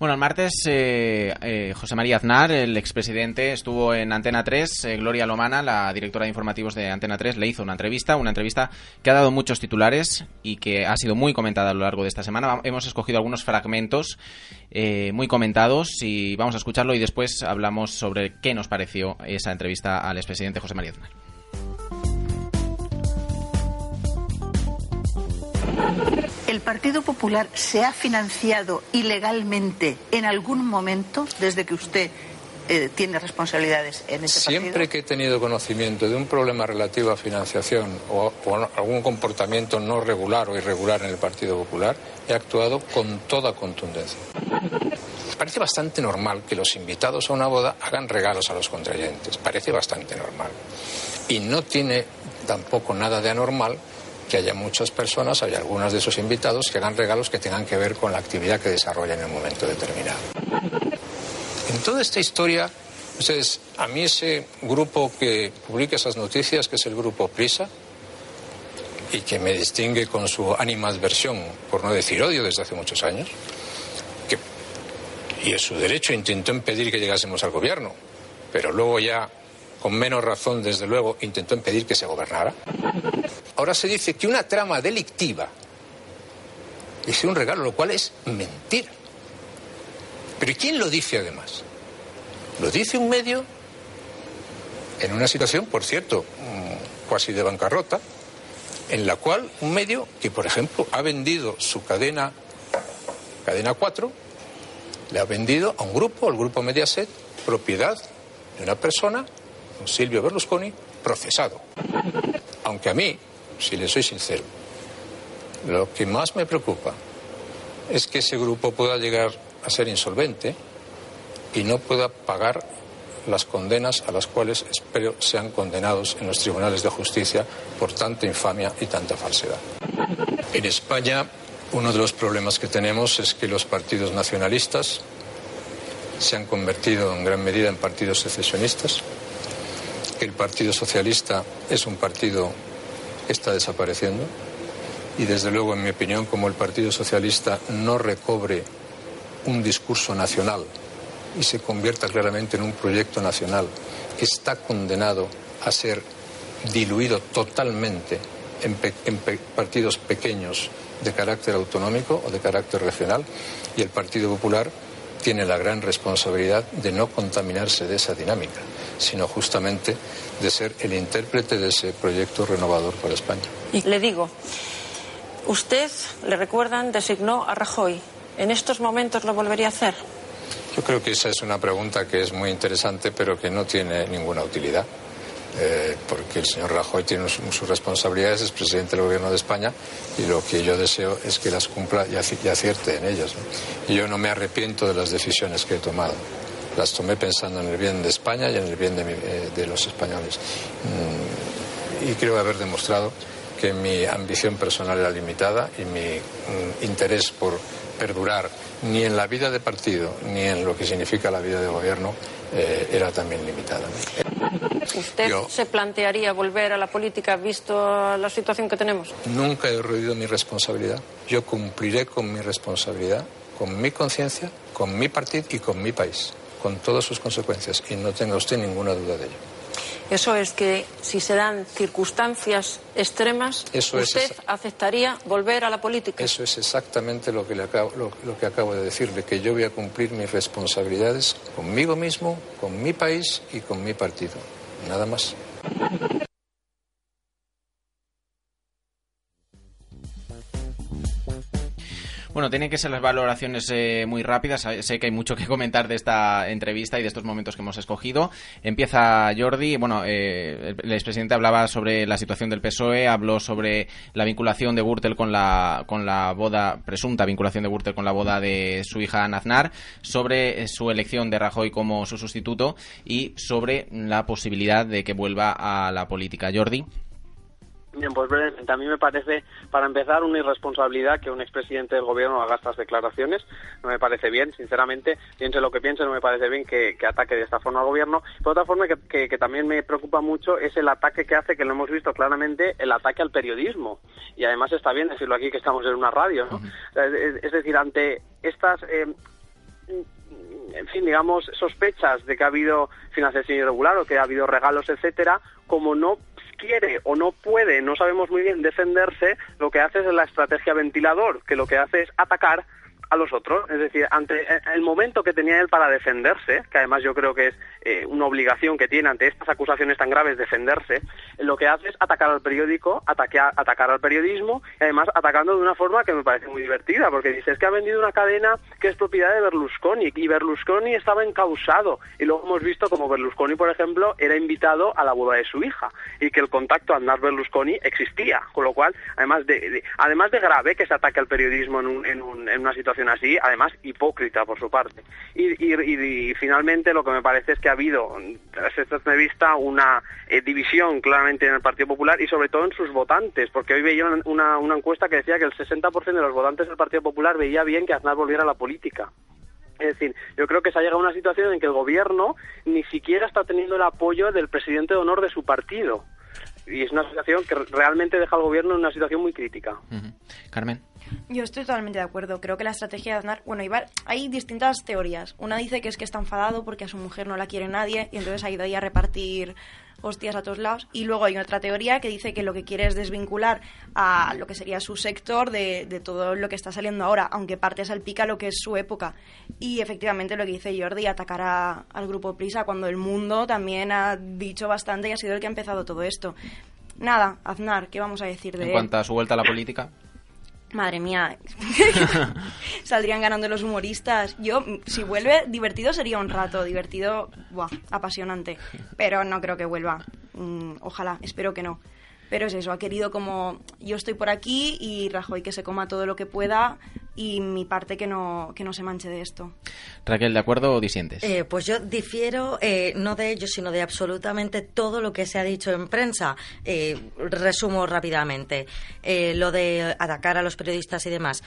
Bueno, el martes eh, eh, José María Aznar, el expresidente, estuvo en Antena 3. Eh, Gloria Lomana, la directora de informativos de Antena 3, le hizo una entrevista, una entrevista que ha dado muchos titulares y que ha sido muy comentada a lo largo de esta semana. Hemos escogido algunos fragmentos muy comentados y vamos a escucharlo y después hablamos sobre qué nos pareció esa entrevista al expresidente José María Aznar. ¿El Partido Popular se ha financiado ilegalmente en algún momento desde que usted eh, tiene responsabilidades en ese Siempre que he tenido conocimiento de un problema relativo a financiación o, o algún comportamiento no regular o irregular en el Partido Popular, he actuado con toda contundencia. Parece bastante normal que los invitados a una boda hagan regalos a los contrayentes. Parece bastante normal. Y no tiene tampoco nada de anormal que haya muchas personas, hay algunas de esos invitados que hagan regalos que tengan que ver con la actividad que desarrollan en un momento determinado. En toda esta historia, ustedes, a mí ese grupo que publica esas noticias, que es el grupo Prisa, y que me distingue con su animadversión, por no decir odio, desde hace muchos años, que, y en su derecho intentó impedir que llegásemos al gobierno, pero luego ya, con menos razón, desde luego, intentó impedir que se gobernara. Ahora se dice que una trama delictiva es un regalo, lo cual es mentira. Pero ¿y quién lo dice además? Lo dice un medio en una situación, por cierto, mm, cuasi de bancarrota, en la cual un medio que, por ejemplo, ha vendido su cadena, cadena 4, le ha vendido a un grupo, al grupo Mediaset, propiedad de una persona, Silvio Berlusconi, procesado. Aunque a mí, si le soy sincero, lo que más me preocupa es que ese grupo pueda llegar a ser insolvente y no pueda pagar las condenas a las cuales espero sean condenados en los tribunales de justicia por tanta infamia y tanta falsedad. En España, uno de los problemas que tenemos es que los partidos nacionalistas se han convertido en gran medida en partidos secesionistas, el Partido Socialista es un partido que está desapareciendo y desde luego, en mi opinión, como el Partido Socialista no recobre un discurso nacional y se convierta claramente en un proyecto nacional que está condenado a ser diluido totalmente en, partidos pequeños de carácter autonómico o de carácter regional y el Partido Popular tiene la gran responsabilidad de no contaminarse de esa dinámica, sino justamente de ser el intérprete de ese proyecto renovador para España. Y le digo, usted, le recuerdan, designó a Rajoy. ¿En estos momentos lo volvería a hacer? Yo creo que esa es una pregunta que es muy interesante, pero que no tiene ninguna utilidad. eh, porque el señor Rajoy tiene su- sus responsabilidades, es presidente del Gobierno de España y lo que yo deseo es que las cumpla y, aci- y acierte en ellas. ¿no? Y yo no me arrepiento de las decisiones que he tomado. Las tomé pensando en el bien de España y en el bien de, mi- eh, de los españoles. Mm, y creo haber demostrado que mi ambición personal era limitada y mi mm, interés por perdurar ni en la vida de partido ni en lo que significa la vida de gobierno eh, era también limitada. ¿Usted Yo- se plantearía volver a la política visto la situación que tenemos? Nunca he ruido mi responsabilidad. Yo cumpliré con mi responsabilidad, con mi conciencia, con mi partido y con mi país, con todas sus consecuencias. Y no tenga usted ninguna duda de ello. Eso es que si se dan circunstancias extremas, Eso usted aceptaría volver a la política. Eso es exactamente lo que, le acabo, lo, lo que acabo de decirle, que yo voy a cumplir mis responsabilidades conmigo mismo, con mi país y con mi partido. Nada más. Bueno, tienen que ser las valoraciones eh, muy rápidas. Sé que hay mucho que comentar de esta entrevista y de estos momentos que hemos escogido. Empieza Jordi. Bueno, eh, el expresidente hablaba sobre la situación del PSOE, habló sobre la vinculación de Gürtel con la, con la boda, presunta vinculación de Gürtel con la boda de su hija Naznar, sobre eh, su elección de Rajoy como su sustituto y sobre la posibilidad de que vuelva a la política. Jordi. Bien, pues brevemente, a mí me parece, para empezar, una irresponsabilidad que un expresidente del gobierno haga estas declaraciones. No me parece bien, sinceramente, piense lo que piense, no me parece bien que, que ataque de esta forma al gobierno. Por otra forma, que, que- que también me preocupa mucho es el ataque que hace, que lo hemos visto claramente, el ataque al periodismo. Y además está bien decirlo aquí que estamos en una radio, ¿no? Es decir, ante estas... eh, en fin, digamos, sospechas de que ha habido financiación irregular o que ha habido regalos, etcétera, como no quiere o no puede, no sabemos muy bien defenderse, lo que hace es la estrategia ventilador, que lo que hace es atacar a los otros. Es decir, ante el momento que tenía él para defenderse, que además yo creo que es eh, una obligación que tiene ante estas acusaciones tan graves defenderse, lo que hace es atacar al periódico, atacar, atacar al periodismo y además atacando de una forma que me parece muy divertida, porque dice es que ha vendido una cadena que es propiedad de Berlusconi y Berlusconi estaba encausado y luego hemos visto como Berlusconi, por ejemplo, era invitado a la boda de su hija y que el contacto a Aznar Berlusconi existía, con lo cual, además de, de- además de grave que se ataque al periodismo en, un- en un- en una situación así, además hipócrita por su parte. Y, y- y- finalmente lo que me parece es que ha habido, tras entrevista, una eh, división claramente en el Partido Popular y sobre todo en sus votantes, porque hoy veía una, una encuesta que decía que el 60% de los votantes del Partido Popular veía bien que Aznar volviera a la política. Es decir, yo creo que se ha llegado a una situación en que el gobierno ni siquiera está teniendo el apoyo del presidente de honor de su partido. Y es una situación que realmente deja al gobierno en una situación muy crítica. Carmen. Yo estoy totalmente de acuerdo. Creo que la estrategia de Aznar, bueno, Ibar, hay distintas teorías. Una dice que es que está enfadado porque a su mujer no la quiere nadie y entonces ha ido ahí a repartir hostias a todos lados. Y luego hay otra teoría que dice que lo que quiere es desvincular a lo que sería su sector de, de todo lo que está saliendo ahora, aunque parte salpica lo que es su época. Y efectivamente lo que dice Jordi, atacar a- al grupo Prisa cuando el mundo también ha dicho bastante y ha sido el que ha empezado todo esto. Nada, Aznar, ¿qué vamos a decir de En cuanto a su vuelta a la política. Madre mía, (laughs) saldrían ganando los humoristas. Yo, si vuelve, divertido sería un rato, divertido, buah, apasionante. Pero no creo que vuelva. Mm, ojalá, espero que no. Pero es eso, ha querido como yo estoy por aquí y Rajoy que se coma todo lo que pueda y mi parte que no, que no se manche de esto. Raquel, ¿de acuerdo o disientes? Eh, pues yo difiero eh, no de ellos, sino de absolutamente todo lo que se ha dicho en prensa. Eh, resumo rápidamente. Eh, lo de atacar a los periodistas y demás,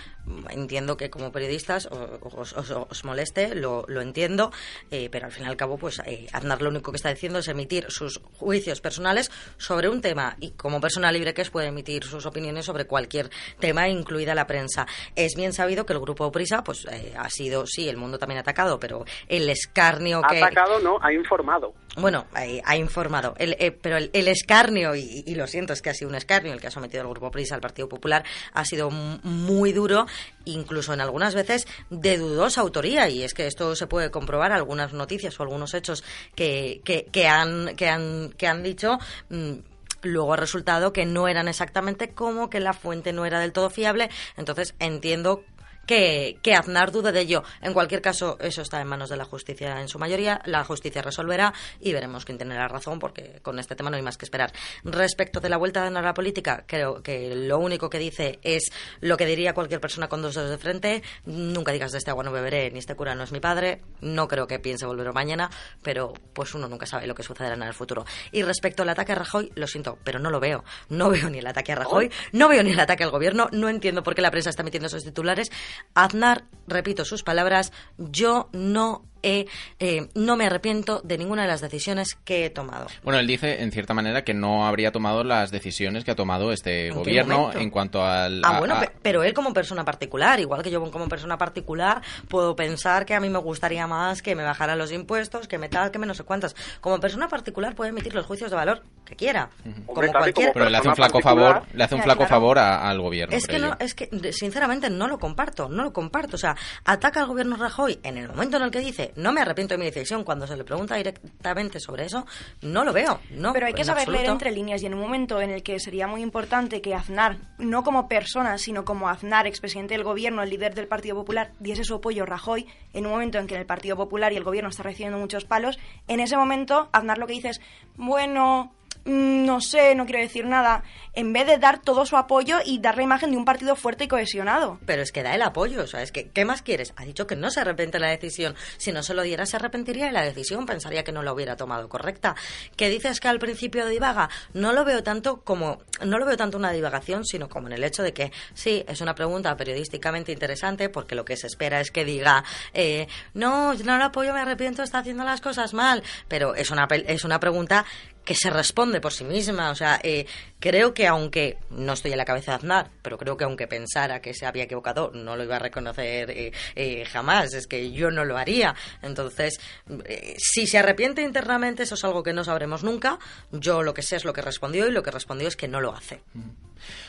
entiendo que como periodistas os, os- os moleste, lo, lo entiendo, eh, pero al fin y al cabo, pues eh, Aznar lo único que está diciendo es emitir sus juicios personales sobre un tema y como persona libre que es puede emitir sus opiniones sobre cualquier tema, incluida la prensa. Es bien sabido que el grupo Prisa, pues eh, ha sido, sí, el mundo también atacado, pero el escarnio Ha que... atacado, no, ha informado. Bueno, eh, ha informado, El- eh, pero el, el escarnio, y, y lo siento, es que ha sido un escarnio el que ha sometido el Grupo Prisa al Partido Popular, ha sido muy duro, incluso en algunas veces de dudosa autoría, y es que esto se puede comprobar, algunas noticias o algunos hechos que, que, que han, que, han, que han dicho. mm, Luego ha resultado que no eran exactamente como, que la fuente no era del todo fiable, entonces entiendo que, que Aznar dude de ello. En cualquier caso, eso está en manos de la justicia en su mayoría. La justicia resolverá y veremos quién tiene la razón, porque con este tema no hay más que esperar. Respecto de la vuelta de Aznar a la política, creo que lo único que dice es lo que diría cualquier persona con dos dedos de frente. Nunca digas de este agua no beberé, ni este cura no es mi padre. No creo que piense volver mañana, pero pues uno nunca sabe lo que sucederá en el futuro. Y respecto al ataque a Rajoy, lo siento, pero no lo veo. No veo ni el ataque a Rajoy, no veo ni el ataque al gobierno, no entiendo por qué la prensa está metiendo esos titulares. Aznar, repito sus palabras, yo no he, eh, no me arrepiento de ninguna de las decisiones que he tomado. Bueno, él dice, en cierta manera, que no habría tomado las decisiones que ha tomado este gobierno en cuanto al... Ah, a- bueno, a- pero él como persona particular, igual que yo como persona particular, puedo pensar que a mí me gustaría más que me bajaran los impuestos, que me tal, que me no sé cuántas. Como persona particular puede emitir los juicios de valor que quiera. Como cualquier... Pero le hace un flaco favor, le hace un flaco claro. favor a- al gobierno. Es que no, es que sinceramente no lo comparto, no lo comparto. O sea, ataca al gobierno Rajoy en el momento en el que dice no me arrepiento de mi decisión cuando se le pregunta directamente sobre eso, no lo veo. No, Pero hay que saber leer entre líneas y en un momento en el que sería muy importante que Aznar, no como persona, sino como Aznar, expresidente del gobierno, el líder del Partido Popular, diese su apoyo a Rajoy, en un momento en que el Partido Popular y el gobierno está recibiendo muchos palos, en ese momento Aznar lo que dice es, bueno, no sé, no quiero decir nada, en vez de dar todo su apoyo y dar la imagen de un partido fuerte y cohesionado. Pero es que da el apoyo, o sea, es que, ¿qué más quieres? Ha dicho que no se arrepiente la decisión. Si no se lo diera, se arrepentiría de la decisión, pensaría que no la hubiera tomado correcta. ¿Qué dices que al principio divaga? No lo veo tanto como, no lo veo tanto una divagación, sino como en el hecho de que sí, es una pregunta periodísticamente interesante, porque lo que se espera es que diga, eh, no, no lo apoyo, me arrepiento, está haciendo las cosas mal. Pero es una, es una pregunta que se responde por sí misma. O sea, eh, creo que aunque no estoy en la cabeza de Aznar, pero creo que aunque pensara que se había equivocado, no lo iba a reconocer eh, eh, jamás. Es que yo no lo haría. Entonces, eh, si se arrepiente internamente, eso es algo que no sabremos nunca. Yo lo que sé es lo que respondió y lo que respondió es que no lo hace.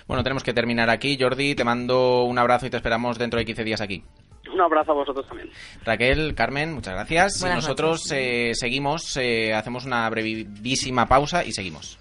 Bueno, tenemos que terminar aquí. Jordi, te mando un abrazo y te esperamos dentro de 15 días aquí. Un abrazo a vosotros también. Raquel, Carmen, muchas gracias. Buenas y nosotros eh, seguimos, eh, hacemos una brevísima pausa y seguimos.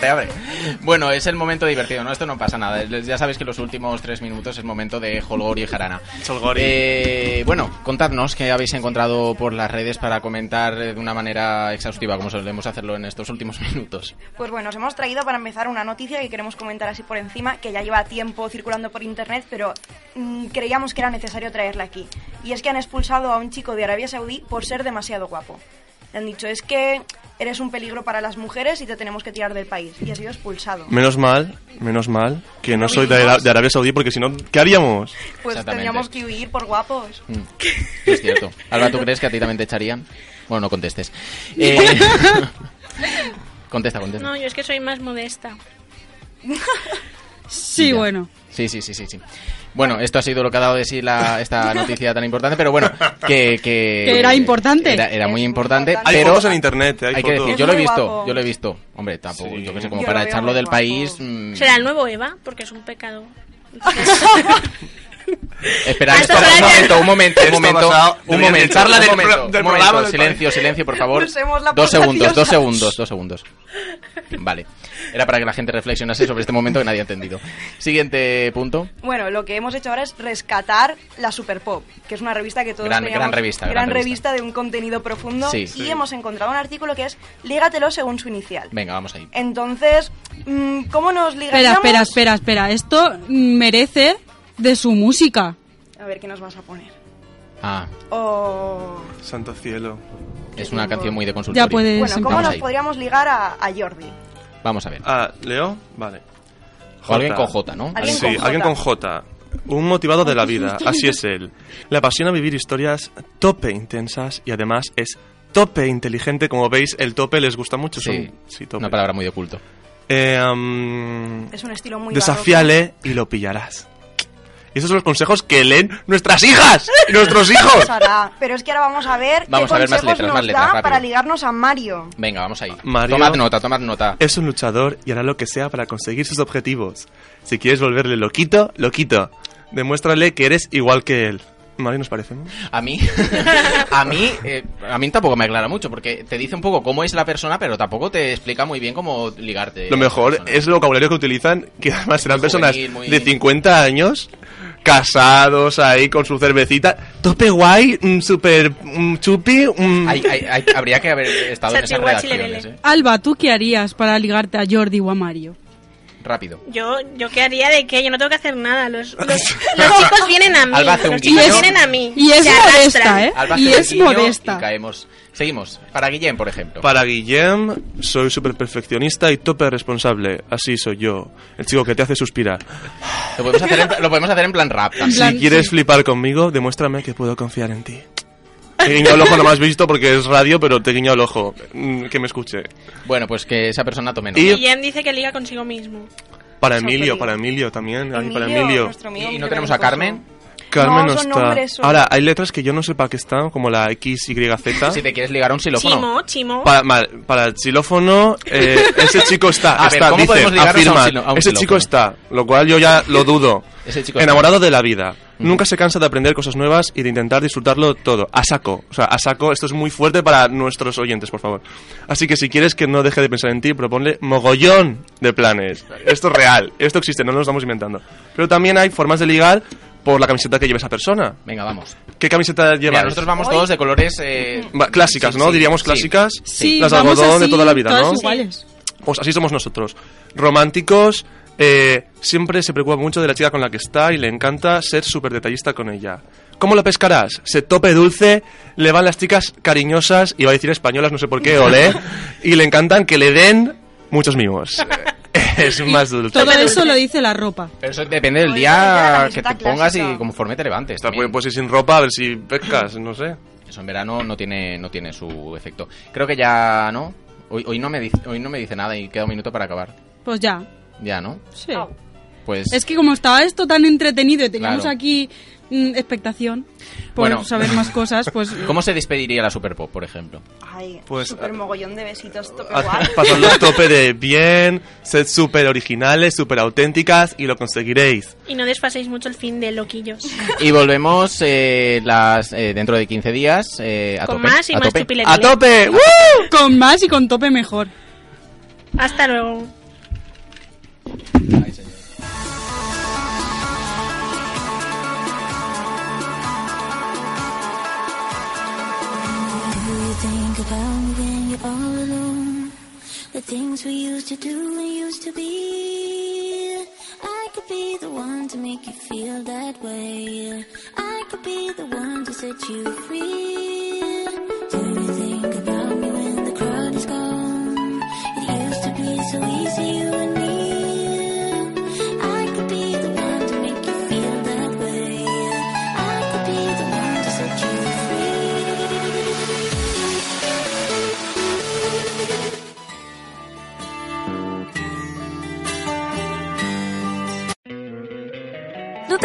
Te abre. Bueno, es el momento divertido, ¿no? Esto no pasa nada. Ya sabéis que los últimos tres minutos es momento de Holgori y Jarana. Holgori. Eh, bueno, contadnos qué habéis encontrado por las redes para comentar de una manera exhaustiva, como solemos hacerlo en estos últimos (laughs) minutos. Pues bueno, os hemos traído para empezar una noticia que queremos comentar así por encima, que ya lleva tiempo circulando por internet, pero mm, creíamos que era necesario traerla aquí. Y es que han expulsado a un chico de Arabia Saudí por ser demasiado guapo. Le han dicho, es que eres un peligro para las mujeres y te tenemos que tirar del país. Y ha sido expulsado. Menos mal, menos mal que no soy de, de Arabia Saudí porque si no, ¿qué haríamos? Pues tendríamos que huir por guapos. Mm, Es cierto. Alba, ¿tú crees que a ti también te echarían? Bueno, no contestes. Eh, (laughs) contesta, contesta. No, yo es que soy más modesta. (laughs) Sí, Ya. bueno. Sí, sí, sí, sí, sí. Bueno, esto ha sido lo que ha dado de sí la, esta (laughs) noticia tan importante, pero bueno, que... Que, Que era importante. Era, era muy importante, Hay pero... fotos en internet, hay que fotos. decir, yo lo he visto, guapo. yo lo he visto. Hombre, tampoco, yo que sé, como Yo para echarlo del guapo. país... mm, Será el nuevo Eva, porque es un pecado. (laughs) (laughs) (laughs) Espera, Ah, esto espera, un momento, un momento, un momento, un momento, charla un del momento, un momento, silencio, silencio, por favor. Dos segundos, dos segundos, dos segundos. Vale. Era para que la gente reflexionase sobre este momento que nadie ha entendido. Siguiente punto. Bueno, lo que hemos hecho ahora es rescatar la Super Pop, que es una revista que todos Gran- teníamos- gran revista, gran gran revista de un contenido profundo Sí. y Sí. hemos encontrado un artículo que es Lígatelo según su inicial. Venga, vamos ahí. Entonces, mm, ¿cómo nos Espera, ligaríamos? espera, espera, espera. Esto merece de su música. A ver, ¿qué nos vas a poner? Ah, Oh... Santo cielo. es una canción muy de consultorio. Ya puedes Bueno, ¿cómo Vamos nos ahí. podríamos ligar a, a Jordi? Vamos a ver. Ah, ¿Leo? Vale. O alguien con J, ¿no? Alguien sí, con alguien J. con J. Un motivado de la vida, (laughs) así es él. Le apasiona vivir historias tope intensas y además es tope inteligente. Como veis, el tope les gusta mucho. Sí, sí, tope. una palabra muy de culto. Eh, Es un estilo muy desafíale y lo pillarás. Y esos son los consejos que leen nuestras hijas y nuestros hijos. Sara, Pero es que ahora vamos a ver Vamos qué a ver más consejos letras, nos más letras, da rápido. para ligarnos a Mario. Venga, vamos ahí. Mario- Tomad nota, tomad nota. Es un luchador y hará lo que sea para conseguir sus objetivos. Si quieres volverle loquito, loquito. Demuéstrale que eres igual que él. Mario, ¿nos parecemos? A mí, (laughs) a mí, eh, a mí tampoco me aclara mucho, porque te dice un poco cómo es la persona, pero tampoco te explica muy bien cómo ligarte. Lo mejor es el vocabulario que utilizan, que además serán personas Juvenil, muy- de 50 años, casados ahí con su cervecita, tope guay, mm, super mm, chupi. mm. Hay- hay- hay- habría que haber estado en esas redacciones. ¿eh? Alba, ¿tú qué harías para ligarte a Jordi o a Mario? Rápido. Yo, yo qué haría de qué, yo no tengo que hacer nada. Los, los, (laughs) los chicos vienen a mí. Alba hace un los chicos guiño. vienen a mí. Y es modesta. ¿eh? Alba Y hace un es guiño modesta. Y caemos. Seguimos. Para Guillem, por ejemplo. Para Guillem, soy súper perfeccionista y tope responsable. Así soy yo. El chico que te hace suspirar. Lo podemos hacer en, lo podemos hacer en plan rap también. Si quieres flipar conmigo, demuéstrame que puedo confiar en ti. Te he guiñado el ojo, no me has visto porque es radio, pero te he guiñado el ojo. Mm, Que me escuche. Bueno, pues que esa persona tome nota. Y- Guillem dice que liga consigo mismo. Para Eso Emilio, te para Emilio también. ay, para Emilio, nuestro amigo ¿Y no tenemos a. Carmen? Carmen No, no, son está. nombres, son- Ahora, hay letras que yo no sé para qué están, como la X, Y, Z. Si te quieres ligar a un xilófono. Chimo, chimo. Para, mal, para el xilófono, eh, (laughs) ese chico está, A ver, está, ¿cómo dice, podemos ligarnos a un afirma, xilo- a un ese xilófono? chico está, lo cual yo ya lo (laughs) dudo. Ese chico está. Enamorado de la vida. Nunca se cansa de aprender cosas nuevas y de intentar disfrutarlo todo. A saco. O sea, a saco, esto es muy fuerte para nuestros oyentes, por favor. Así que si quieres que no deje de pensar en ti, proponle mogollón de planes. Esto es real, esto existe, no nos lo estamos inventando. Pero también hay formas de ligar por la camiseta que lleve esa persona. Venga, vamos. ¿Qué camiseta lleva? Nosotros vamos todos de colores... eh, Va- clásicas, sí, ¿no? sí, Diríamos clásicas. Sí, las de vamos algodón de toda la vida, ¿no? iguales. Pues así somos nosotros. Románticos, eh, siempre se preocupa mucho de la chica con la que está y le encanta ser súper detallista con ella. ¿Cómo lo pescarás? Se tope dulce, le van las chicas cariñosas, iba a decir españolas, no sé por qué, olé, y le encantan que le den muchos mimos. (laughs) es más dulce. Todo eso lo dice la ropa. Pero eso depende del día que te pongas y conforme te levantes. Pues, pues ir sin ropa a ver si pescas, no sé. Eso en verano no tiene, no tiene su efecto. Creo que ya, ¿no? Hoy, hoy, no me dice, hoy no me dice nada y queda un minuto para acabar. Pues ya. Ya, ¿no? Sí. Pues... Es que como estaba esto tan entretenido y teníamos Claro. aquí mm, expectación por Bueno. saber más cosas, pues (laughs) ¿Cómo se despediría la Super Pop, por ejemplo? Ay, Pues, súper mogollón de besitos, tope. Pasadlo a tope de (laughs) bien, sed súper originales, súper auténticas y lo conseguiréis. Y no desfaséis mucho el fin de loquillos. Y volvemos eh, las eh, dentro de 15 días eh, a Con tope. más y a más tope. ¡A tope! ¡Uh! con más y con tope mejor. Hasta luego. Do you think about when you're all alone? The things we used to do and used to be. I could be the one to make you feel that way. I could be the one to set you free. Do you think about me when the crowd is gone? It used to be so easy,